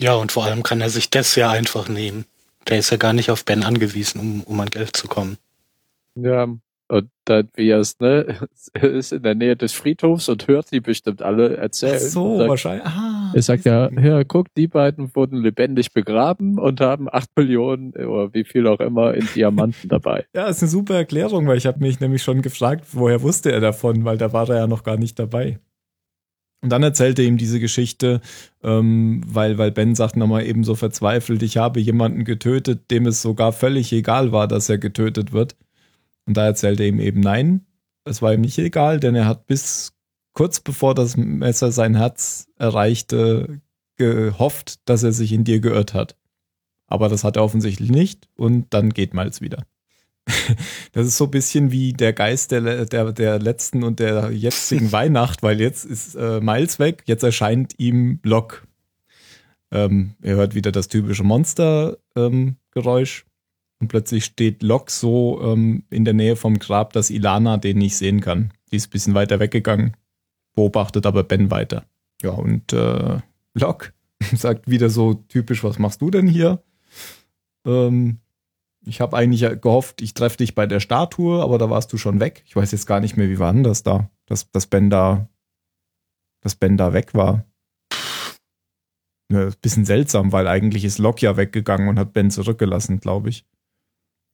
Ja, und vor allem kann er sich das ja einfach nehmen. Der ist ja gar nicht auf Ben angewiesen, um, um an Geld zu kommen. Ja, und dann, wie er es, ne, (laughs) ist in der Nähe des Friedhofs und hört die bestimmt alle erzählen. Ach so, sagt, wahrscheinlich. Ah, er sagt ja, ja, guck, die beiden wurden lebendig begraben und haben acht Millionen oder wie viel auch immer in Diamanten dabei. (laughs) Ja, ist eine super Erklärung, weil ich habe mich nämlich schon gefragt, woher wusste er davon, weil da war er ja noch gar nicht dabei. Und dann erzählt er ihm diese Geschichte, ähm, weil, weil Ben sagt nochmal eben so verzweifelt, ich habe jemanden getötet, dem es sogar völlig egal war, dass er getötet wird. Und da erzählt er ihm eben nein, es war ihm nicht egal, denn er hat bis kurz bevor das Messer sein Herz erreichte, gehofft, dass er sich in dir geirrt hat. Aber das hat er offensichtlich nicht und dann geht Miles wieder. (laughs) Das ist so ein bisschen wie der Geist der, der, der letzten und der jetzigen (laughs) Weihnacht, weil jetzt ist äh, Miles weg, jetzt erscheint ihm Locke. Ähm, er hört wieder das typische Monster-Geräusch und plötzlich steht Locke so ähm, in der Nähe vom Grab, dass Ilana den nicht sehen kann. Die ist ein bisschen weiter weggegangen, beobachtet aber Ben weiter. Ja, und äh, Locke (laughs) sagt wieder so typisch, was machst du denn hier? Ähm, ich habe eigentlich gehofft, ich treffe dich bei der Statue, aber da warst du schon weg. Ich weiß jetzt gar nicht mehr, wie war denn das da, dass, dass Ben da, dass Ben da weg war. Ja, bisschen seltsam, weil eigentlich ist Locke ja weggegangen und hat Ben zurückgelassen, glaube ich.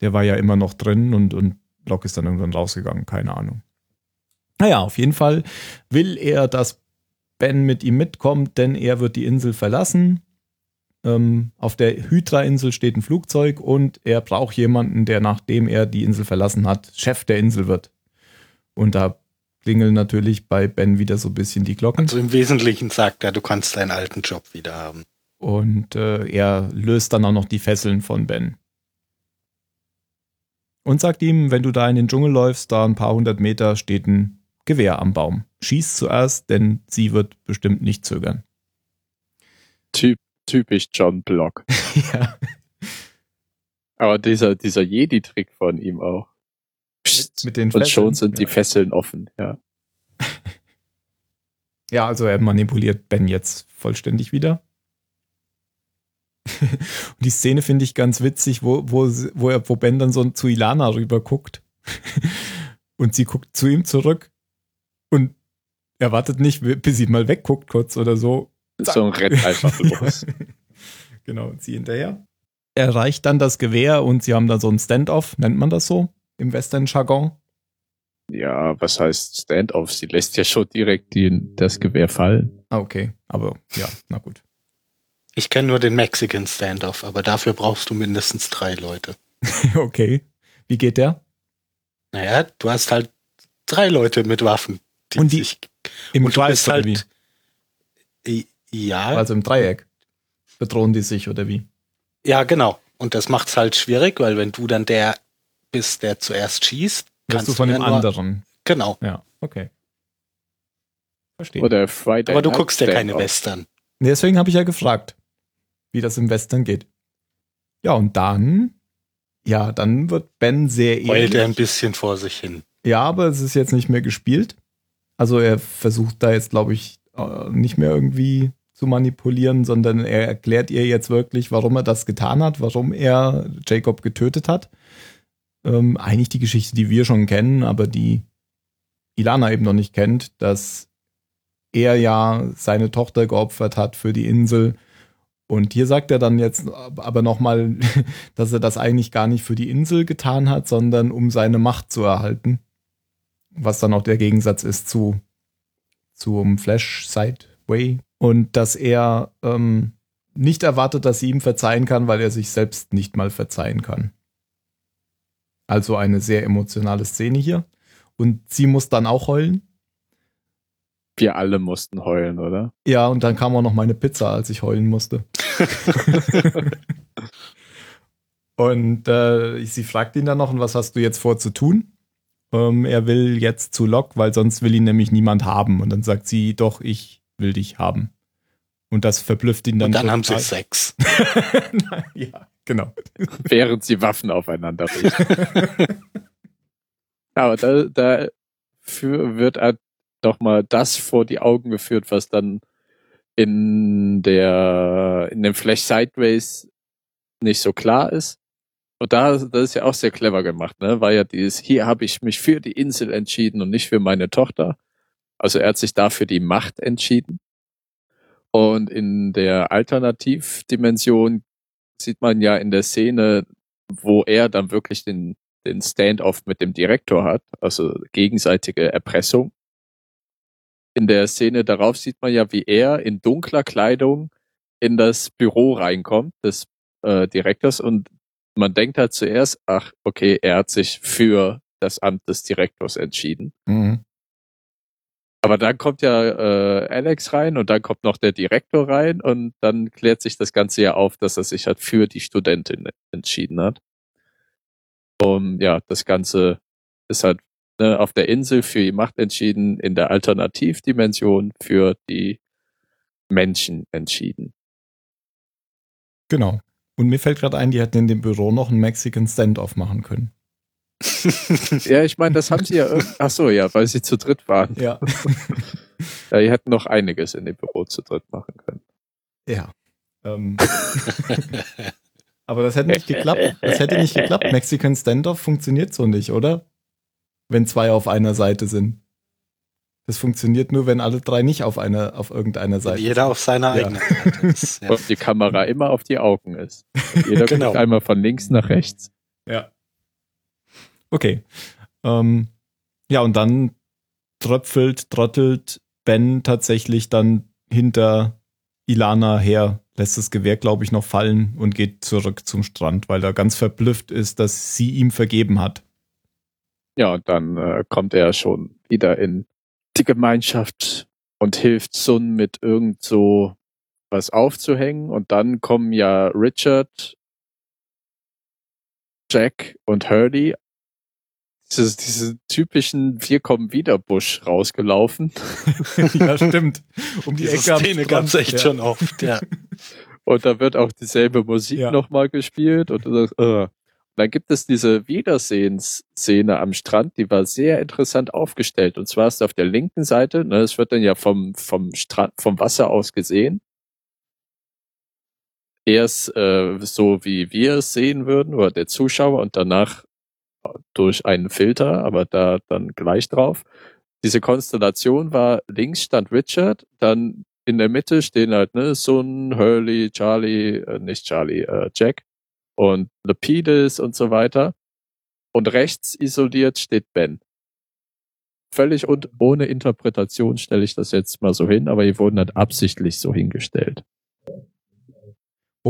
Der war ja immer noch drin und, und Locke ist dann irgendwann rausgegangen, keine Ahnung. Naja, auf jeden Fall will er, dass Ben mit ihm mitkommt, denn er wird die Insel verlassen. Ähm, auf der Hydra-Insel steht ein Flugzeug und er braucht jemanden, der nachdem er die Insel verlassen hat, Chef der Insel wird. Und da klingeln natürlich bei Ben wieder so ein bisschen die Glocken. Also im Wesentlichen sagt er, du kannst deinen alten Job wieder haben. Und äh, er löst dann auch noch die Fesseln von Ben. Und sagt ihm, wenn du da in den Dschungel läufst, da ein paar hundert Meter steht ein Gewehr am Baum. Schieß zuerst, denn sie wird bestimmt nicht zögern. Typ, typisch John Block. (laughs) ja. Aber dieser, dieser Jedi-Trick von ihm auch. Psst, Mit den und schon Fesseln, sind die ja. Fesseln offen, ja. (laughs) Ja, also er manipuliert Ben jetzt vollständig wieder. (laughs) Und die Szene finde ich ganz witzig, wo, wo, wo, er, wo Ben dann so zu Ilana rüber guckt. Und sie guckt zu ihm zurück. Und er wartet nicht, bis sie mal wegguckt kurz oder so. Zack. So ein rennt einfach (laughs) los. genau, und sie hinterher. Er reicht dann das Gewehr und sie haben dann so ein Standoff, nennt man das so im Western-Jargon. Ja, was heißt Standoff? Sie lässt ja schon direkt die, das Gewehr fallen. Ah, okay. Aber ja, na gut. Ich kenne nur den Mexican Standoff, aber dafür brauchst du mindestens drei Leute. (laughs) okay. Wie geht der? Naja, du hast halt drei Leute mit Waffen. Und die- sich, Im und du bist halt, wie? Ja, Also im Dreieck. Bedrohen die sich oder wie? ja, genau. Und das macht's halt schwierig, weil wenn du dann der bist, der zuerst schießt, Wirst kannst du von dem nur- anderen. Genau. Ja, okay. Verstehe. Oder Friday Aber du Night guckst ja keine Standoff. Western. Nee, Deswegen habe ich ja gefragt, wie das im Western geht. Ja, und dann, ja, dann wird Ben sehr Heult er ein bisschen vor sich hin. Ja, aber es ist jetzt nicht mehr gespielt. Also er versucht da jetzt, glaube ich, äh, nicht mehr irgendwie zu manipulieren, sondern er erklärt ihr jetzt wirklich, warum er das getan hat, warum er Jacob getötet hat. Ähm, eigentlich die Geschichte, die wir schon kennen, aber die Ilana eben noch nicht kennt, dass er ja seine Tochter geopfert hat für die Insel. Und hier sagt er dann jetzt aber nochmal, (laughs) dass er das eigentlich gar nicht für die Insel getan hat, sondern um seine Macht zu erhalten. Was dann auch der Gegensatz ist zu zum Flash Sideway. Und dass er ähm, nicht erwartet, dass sie ihm verzeihen kann, weil er sich selbst nicht mal verzeihen kann. Also eine sehr emotionale Szene hier. Und sie muss dann auch heulen. Wir alle mussten heulen, oder? Ja, und dann kam auch noch meine Pizza, als ich heulen musste. (laughs) und äh, sie fragt ihn dann noch, und was hast du jetzt vor zu tun? Ähm, er will jetzt zu Locke, weil sonst will ihn nämlich niemand haben. Und dann sagt sie, doch, ich will dich haben. Und das verblüfft ihn dann. Und dann haben sie total. Sex. (laughs) ja, genau. Während sie Waffen aufeinander richten. (laughs) Aber da, dafür wird er doch mal das vor die Augen geführt, was dann in der in dem Flash Sideways nicht so klar ist. Und da das ist ja auch sehr clever gemacht, ne? War ja dieses hier habe ich mich für die Insel entschieden und nicht für meine Tochter. Also er hat sich da für die Macht entschieden. Und in der Alternativdimension sieht man ja in der Szene, wo er dann wirklich den, den Standoff mit dem Direktor hat, also gegenseitige Erpressung. In der Szene darauf sieht man ja, wie er in dunkler Kleidung in das Büro reinkommt des äh, Direktors und man denkt halt zuerst, ach, okay, er hat sich für das Amt des Direktors entschieden. Mhm. Aber dann kommt ja äh, Alex rein und dann kommt noch der Direktor rein und dann klärt sich das Ganze ja auf, dass er sich halt für die Studentin entschieden hat. Und ja, das Ganze ist halt ne, auf der Insel für die Macht entschieden, in der Alternativdimension für die Menschen entschieden. Genau. Und mir fällt gerade ein, die hätten in dem Büro noch einen Mexican Standoff machen können. Ja, ich meine, das haben sie ja. Ach so, ja, weil sie zu dritt waren. Ja. Ja, die hätten noch einiges in dem Büro zu dritt machen können. ja. Ähm. Aber das hätte nicht geklappt. Das hätte nicht geklappt. Mexican Standoff funktioniert so nicht, oder? Wenn zwei auf einer Seite sind. Das funktioniert nur, wenn alle drei nicht auf einer, auf irgendeiner Seite Jeder auf seiner Ja. eigenen Seite ist. Ja. Und die Kamera immer auf die Augen ist. Jeder (laughs) Genau. guckt einmal von links nach rechts. Ja. Okay. Ähm, ja, und dann tröpfelt, trottelt Ben tatsächlich dann hinter Ilana her, lässt das Gewehr, glaube ich, noch fallen und geht zurück zum Strand, weil er ganz verblüfft ist, dass sie ihm vergeben hat. Ja, und dann äh, kommt er schon wieder in die Gemeinschaft und hilft Sun mit irgend so was aufzuhängen. Und dann kommen ja Richard, Jack und Hurley. Diese, diese typischen Wir kommen wieder Busch rausgelaufen. (laughs) ja, stimmt. Um die Diese Ecke Szene Strand, gab's echt ja. schon oft, ja. (laughs) Und da wird auch dieselbe Musik Ja. nochmal gespielt. Und äh. Und dann gibt es diese Wiedersehensszene am Strand, die war sehr interessant aufgestellt. Und zwar ist auf der linken Seite, ne, es wird dann ja vom, vom Strand, vom Wasser aus gesehen. Erst äh, so, wie wir es sehen würden, oder der Zuschauer, und danach durch einen Filter, aber da dann gleich drauf. Diese Konstellation war, links stand Richard, dann in der Mitte stehen halt, ne, Sun, Hurley, Charlie, äh, nicht Charlie, äh, Jack und Lapidus und so weiter. Und rechts isoliert steht Ben. Völlig und ohne Interpretation stelle ich das jetzt mal so hin, aber die wurden halt absichtlich so hingestellt.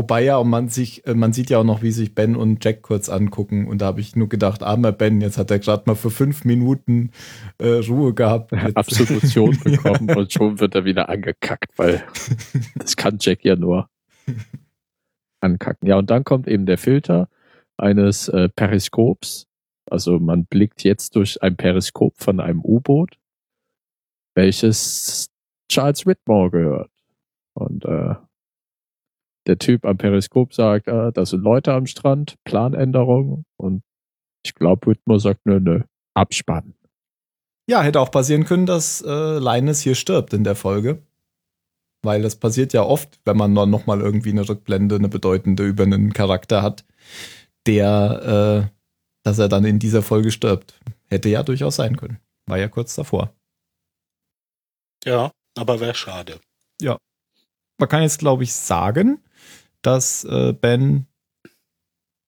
Wobei ja, und man sich, äh, man sieht ja auch noch, wie sich Ben und Jack kurz angucken. Und da habe ich nur gedacht, armer Ben, jetzt hat er gerade mal für fünf Minuten äh, Ruhe gehabt. Er hat Jetzt- Absolution (laughs) bekommen und schon wird er wieder angekackt, weil (laughs) das kann Jack ja nur ankacken. Ja, und dann kommt eben der Filter eines äh, Periskops. Also man blickt jetzt durch ein Periskop von einem U-Boot, welches Charles Whitmore gehört. Und äh, der Typ am Periskop sagt, äh, da sind Leute am Strand, Planänderung. Und ich glaube, Whitmore sagt, nö, nö, Abspann. Ja, hätte auch passieren können, dass äh, Linus hier stirbt in der Folge. Weil das passiert ja oft, wenn man dann nochmal irgendwie eine Rückblende, eine bedeutende über einen Charakter hat, der, äh, dass er dann in dieser Folge stirbt. Hätte ja durchaus sein können. War ja kurz davor. Ja, aber wäre schade. Man kann jetzt, glaube ich, sagen, dass äh, Ben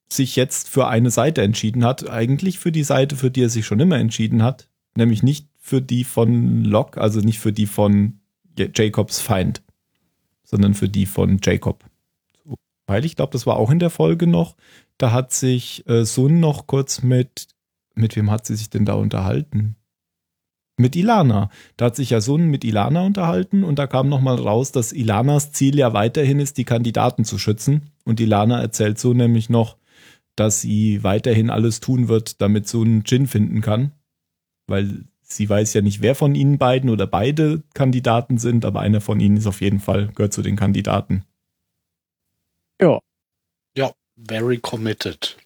sich jetzt für eine Seite entschieden hat. Eigentlich für die Seite, für die er sich schon immer entschieden hat. Nämlich nicht für die von Locke, also nicht für die von Jacobs Feind, sondern für die von Jacob. So. Weil ich glaube, das war auch in der Folge noch. Da hat sich äh, Sun noch kurz mit, mit wem hat sie sich denn da unterhalten? Mit Ilana. Da hat sich ja Sun mit Ilana unterhalten und da kam nochmal raus, dass Ilanas Ziel ja weiterhin ist, die Kandidaten zu schützen. Und Ilana erzählt so nämlich noch, dass sie weiterhin alles tun wird, damit Sun Jin finden kann. Weil sie weiß ja nicht, wer von ihnen beiden oder beide Kandidaten sind, aber einer von ihnen ist auf jeden Fall, gehört zu den Kandidaten. Ja, Ja, very committed.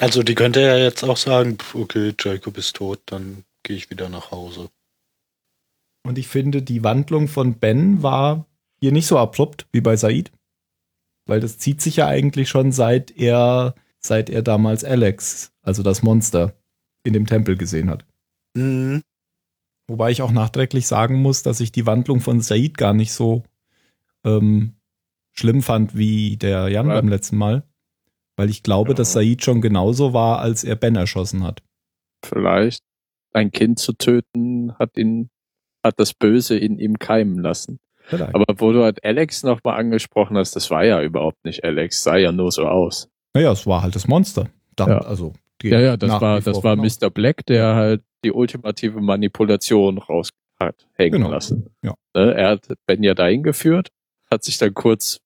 Also die könnte ja jetzt auch sagen, okay, Jacob ist tot, dann gehe ich wieder nach Hause. Und ich finde, die Wandlung von Ben war hier nicht so abrupt wie bei Said. Weil das zieht sich ja eigentlich schon seit er, seit er damals Alex, also das Monster, in dem Tempel gesehen hat. Mhm. Wobei ich auch nachträglich sagen muss, dass ich die Wandlung von Said gar nicht so ähm, schlimm fand wie der Jan Ja. beim letzten Mal. Weil ich glaube, Ja. dass Said schon genauso war, als er Ben erschossen hat. Vielleicht ein Kind zu töten, hat ihn, hat das Böse in ihm keimen lassen. Vielleicht. Aber wo du halt Alex nochmal angesprochen hast, das war ja überhaupt nicht Alex, sah ja nur so aus. naja, es war halt das Monster. Da, Ja. Also, Ja, ja, das war, das war von aus. Mr. Black, der halt die ultimative Manipulation raus hat hängen Genau. lassen. Ja. Ne, Er hat Ben ja dahin geführt, hat sich dann kurz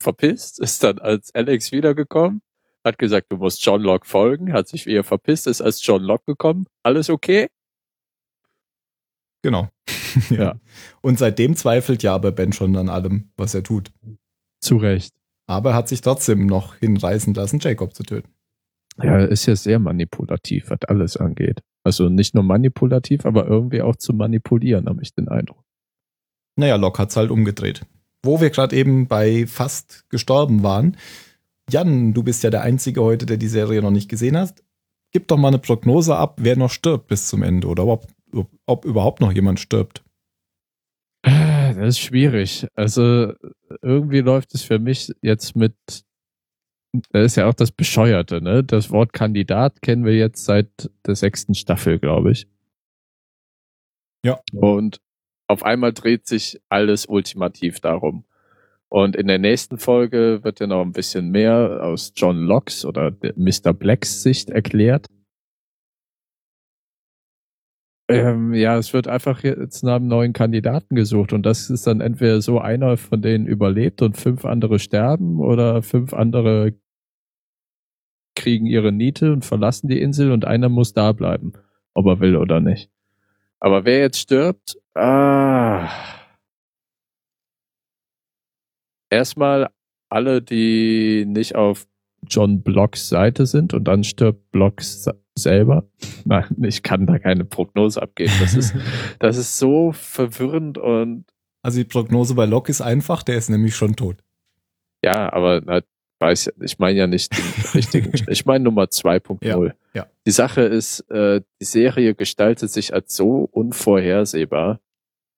verpisst, ist dann als Alex wiedergekommen, hat gesagt, du musst John Locke folgen, hat sich wieder verpisst, ist als John Locke gekommen. Alles okay? Genau. (laughs) Ja. Und seitdem zweifelt ja aber Ben schon an allem, was er tut. Zu Recht. Aber er hat sich trotzdem noch hinreißen lassen, Jacob zu töten. Ja, er ist ja sehr manipulativ, was alles angeht. Also nicht nur manipulativ, aber irgendwie auch zu manipulieren, habe ich den Eindruck. Naja, Locke hat's halt umgedreht. Wo wir gerade eben bei fast gestorben waren. Jan, du bist ja der Einzige heute, der die Serie noch nicht gesehen hat. Gib doch mal eine Prognose ab, wer noch stirbt bis zum Ende oder ob, ob, ob überhaupt noch jemand stirbt. Das ist schwierig. Also irgendwie läuft es für mich jetzt mit, das ist ja auch das Bescheuerte, ne? Das Wort Kandidat kennen wir jetzt seit der sechsten Staffel, glaube ich. Ja. Und auf einmal dreht sich alles ultimativ darum. Und in der nächsten Folge wird ja noch ein bisschen mehr aus John Locks oder der Mr. Blacks Sicht erklärt. Ähm, ja, es wird einfach jetzt nach einem neuen Kandidaten gesucht und das ist dann entweder so einer von denen überlebt und fünf andere sterben oder fünf andere kriegen ihre Niete und verlassen die Insel und einer muss da bleiben, ob er will oder nicht. Aber wer jetzt stirbt, ah, erstmal alle, die nicht auf John Blocks Seite sind und dann stirbt Blocks selber. (laughs) Nein, ich kann da keine Prognose abgeben. Das ist, (laughs) das ist so verwirrend und Also die Prognose bei Locke ist einfach, der ist nämlich schon tot. ja, aber na, weiß ich meine ja nicht den (laughs) richtigen. Ich meine Nummer 2.0. Ja, ja. Die Sache ist, äh, die Serie gestaltet sich als so unvorhersehbar,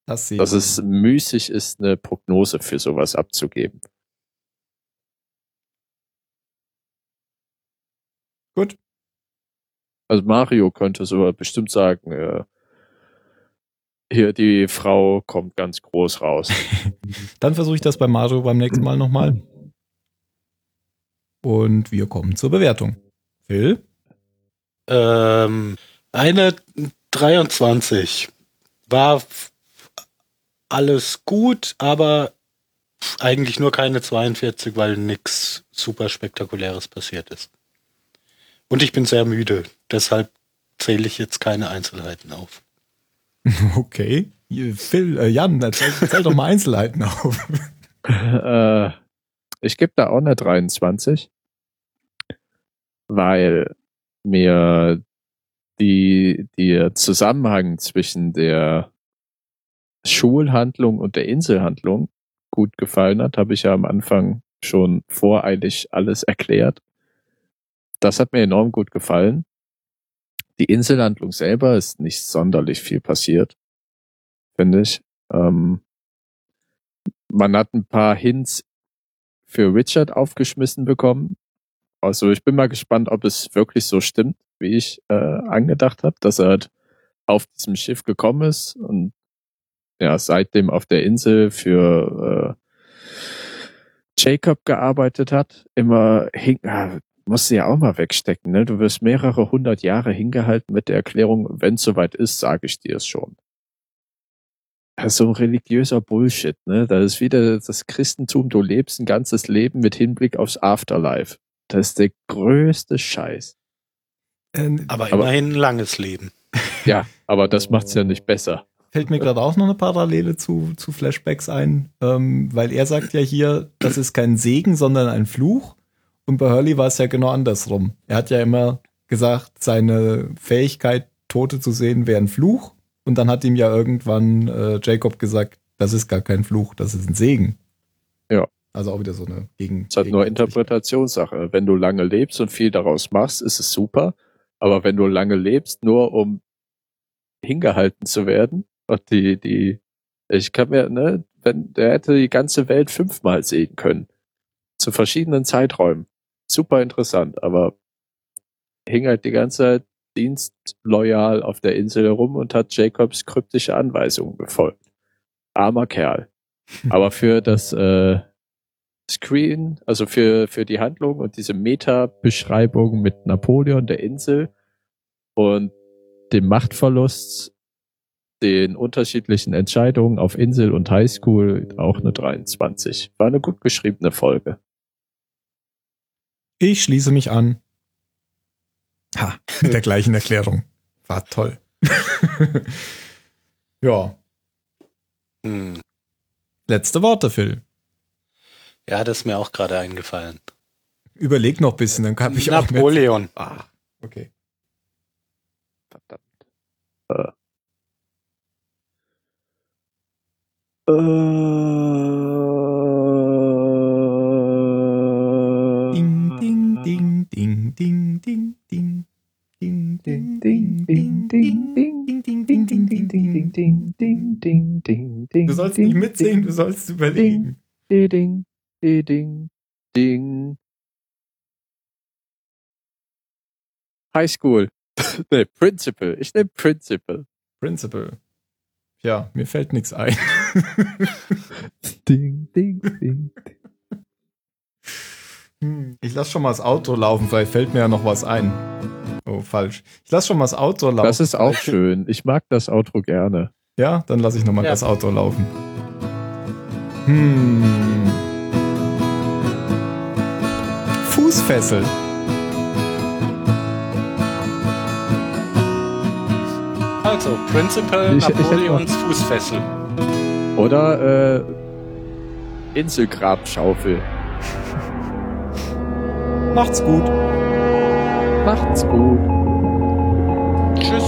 Das dass es müßig ist, eine Prognose für sowas abzugeben. Gut. Also Mario könnte so bestimmt sagen, äh, hier die Frau kommt ganz groß raus. (laughs) Dann versuche ich das bei Mario beim nächsten Mal nochmal. Und wir kommen zur Bewertung. Phil? Ähm, eine 23 war alles gut, aber eigentlich nur keine 42, weil nix super spektakuläres passiert ist. Und ich bin sehr müde, deshalb zähle ich jetzt keine Einzelheiten auf. (laughs) Okay. Phil, äh, Jan, erzähl, erzähl doch mal Einzelheiten auf. (laughs) äh, ich gebe da auch eine 23, weil mir die, der Zusammenhang zwischen der Schulhandlung und der Inselhandlung gut gefallen hat, habe ich ja am Anfang schon voreilig alles erklärt. Das hat mir enorm gut gefallen. Die Inselhandlung selber ist nicht sonderlich viel passiert, finde ich. Ähm, man hat ein paar Hints für Richard aufgeschmissen bekommen. Also ich bin mal gespannt, ob es wirklich so stimmt, wie ich äh, angedacht habe, dass er halt auf diesem Schiff gekommen ist und ja seitdem auf der Insel für äh, Jacob gearbeitet hat. Immer hing, ah, musst du ja auch mal wegstecken, ne? Du wirst mehrere hundert Jahre hingehalten mit der Erklärung, wenn es soweit ist, sage ich dir es schon. Das ist so ein religiöser Bullshit, ne? Das ist wieder das Christentum, du lebst ein ganzes Leben mit Hinblick aufs Afterlife. Das ist der größte Scheiß. Äh, Aber, Aber- immerhin ein langes Leben. Ja, aber das macht's ja nicht besser. Fällt mir gerade auch noch eine Parallele zu, zu Flashbacks ein, ähm, weil er sagt ja hier, das ist kein Segen, sondern ein Fluch. Und bei Hurley war es ja genau andersrum. Er hat ja immer gesagt, seine Fähigkeit, Tote zu sehen, wäre ein Fluch. Und dann hat ihm ja irgendwann äh, Jacob gesagt, das ist gar kein Fluch, das ist ein Segen. Ja. Also auch wieder so eine Gegen. Es ist halt nur Interpretationssache. Wenn du lange lebst und viel daraus machst, ist es super. Aber wenn du lange lebst, nur um hingehalten zu werden, und die, die, ich kann mir, ne, wenn, der hätte die ganze Welt fünfmal sehen können. Zu verschiedenen Zeiträumen. Super interessant, aber hing halt die ganze Zeit dienstloyal auf der Insel herum und hat Jacobs kryptische Anweisungen befolgt. Armer Kerl. (laughs) Aber für das äh, Screen, also für, für die Handlung und diese Meta-Beschreibung mit Napoleon, der Insel und dem Machtverlust, den unterschiedlichen Entscheidungen auf Insel und Highschool auch eine 23. War eine gut geschriebene Folge. Ich schließe mich an. Ha, mit (laughs) der gleichen Erklärung. War toll. (laughs) ja. Hm. Letzte Worte, Phil. Ja, das ist mir auch gerade eingefallen. Überleg noch ein bisschen, dann kann ich auch. Napoleon. Ah, okay. Verdammt. Äh. Äh. Ding, ding, ding, ding, ding, ding, ding. Ding, ding, ding, ding, ding, ding, ding, ding, ding, ding, ding, ding. Du sollst nicht mitsingen, du sollst überlegen. Ding, ding, ding. High School. nee, Principal. Ich nehme Principal. Principal. Ja, mir fällt nichts ein. (laughs) Ding, ding, ding. Hm, Ich lass schon mal das Auto laufen, vielleicht fällt mir ja noch was ein. Oh, falsch. Ich lass schon mal das Auto laufen. Das ist auch schön. Ich mag das Outro gerne. Ja, dann lasse ich nochmal Ja. das Auto laufen. Hm. Fußfessel. Also, Principal Ich- ich Napoleons Fußfessel. Oder äh, Inselgrabschaufel. (laughs) Macht's gut. Macht's gut. Tschüss.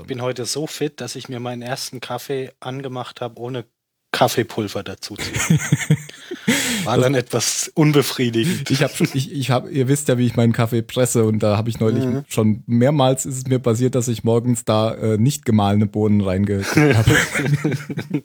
Ich bin heute so fit, dass ich mir meinen ersten Kaffee angemacht habe, ohne Kaffeepulver dazu zu. (laughs) War dann etwas unbefriedigend. Ich hab, ich, ich hab, ihr wisst ja, wie ich meinen Kaffee presse und da habe ich neulich Mhm. schon mehrmals ist es mir passiert, dass ich morgens da äh, nicht gemahlene Bohnen reingekriegt habe. (laughs)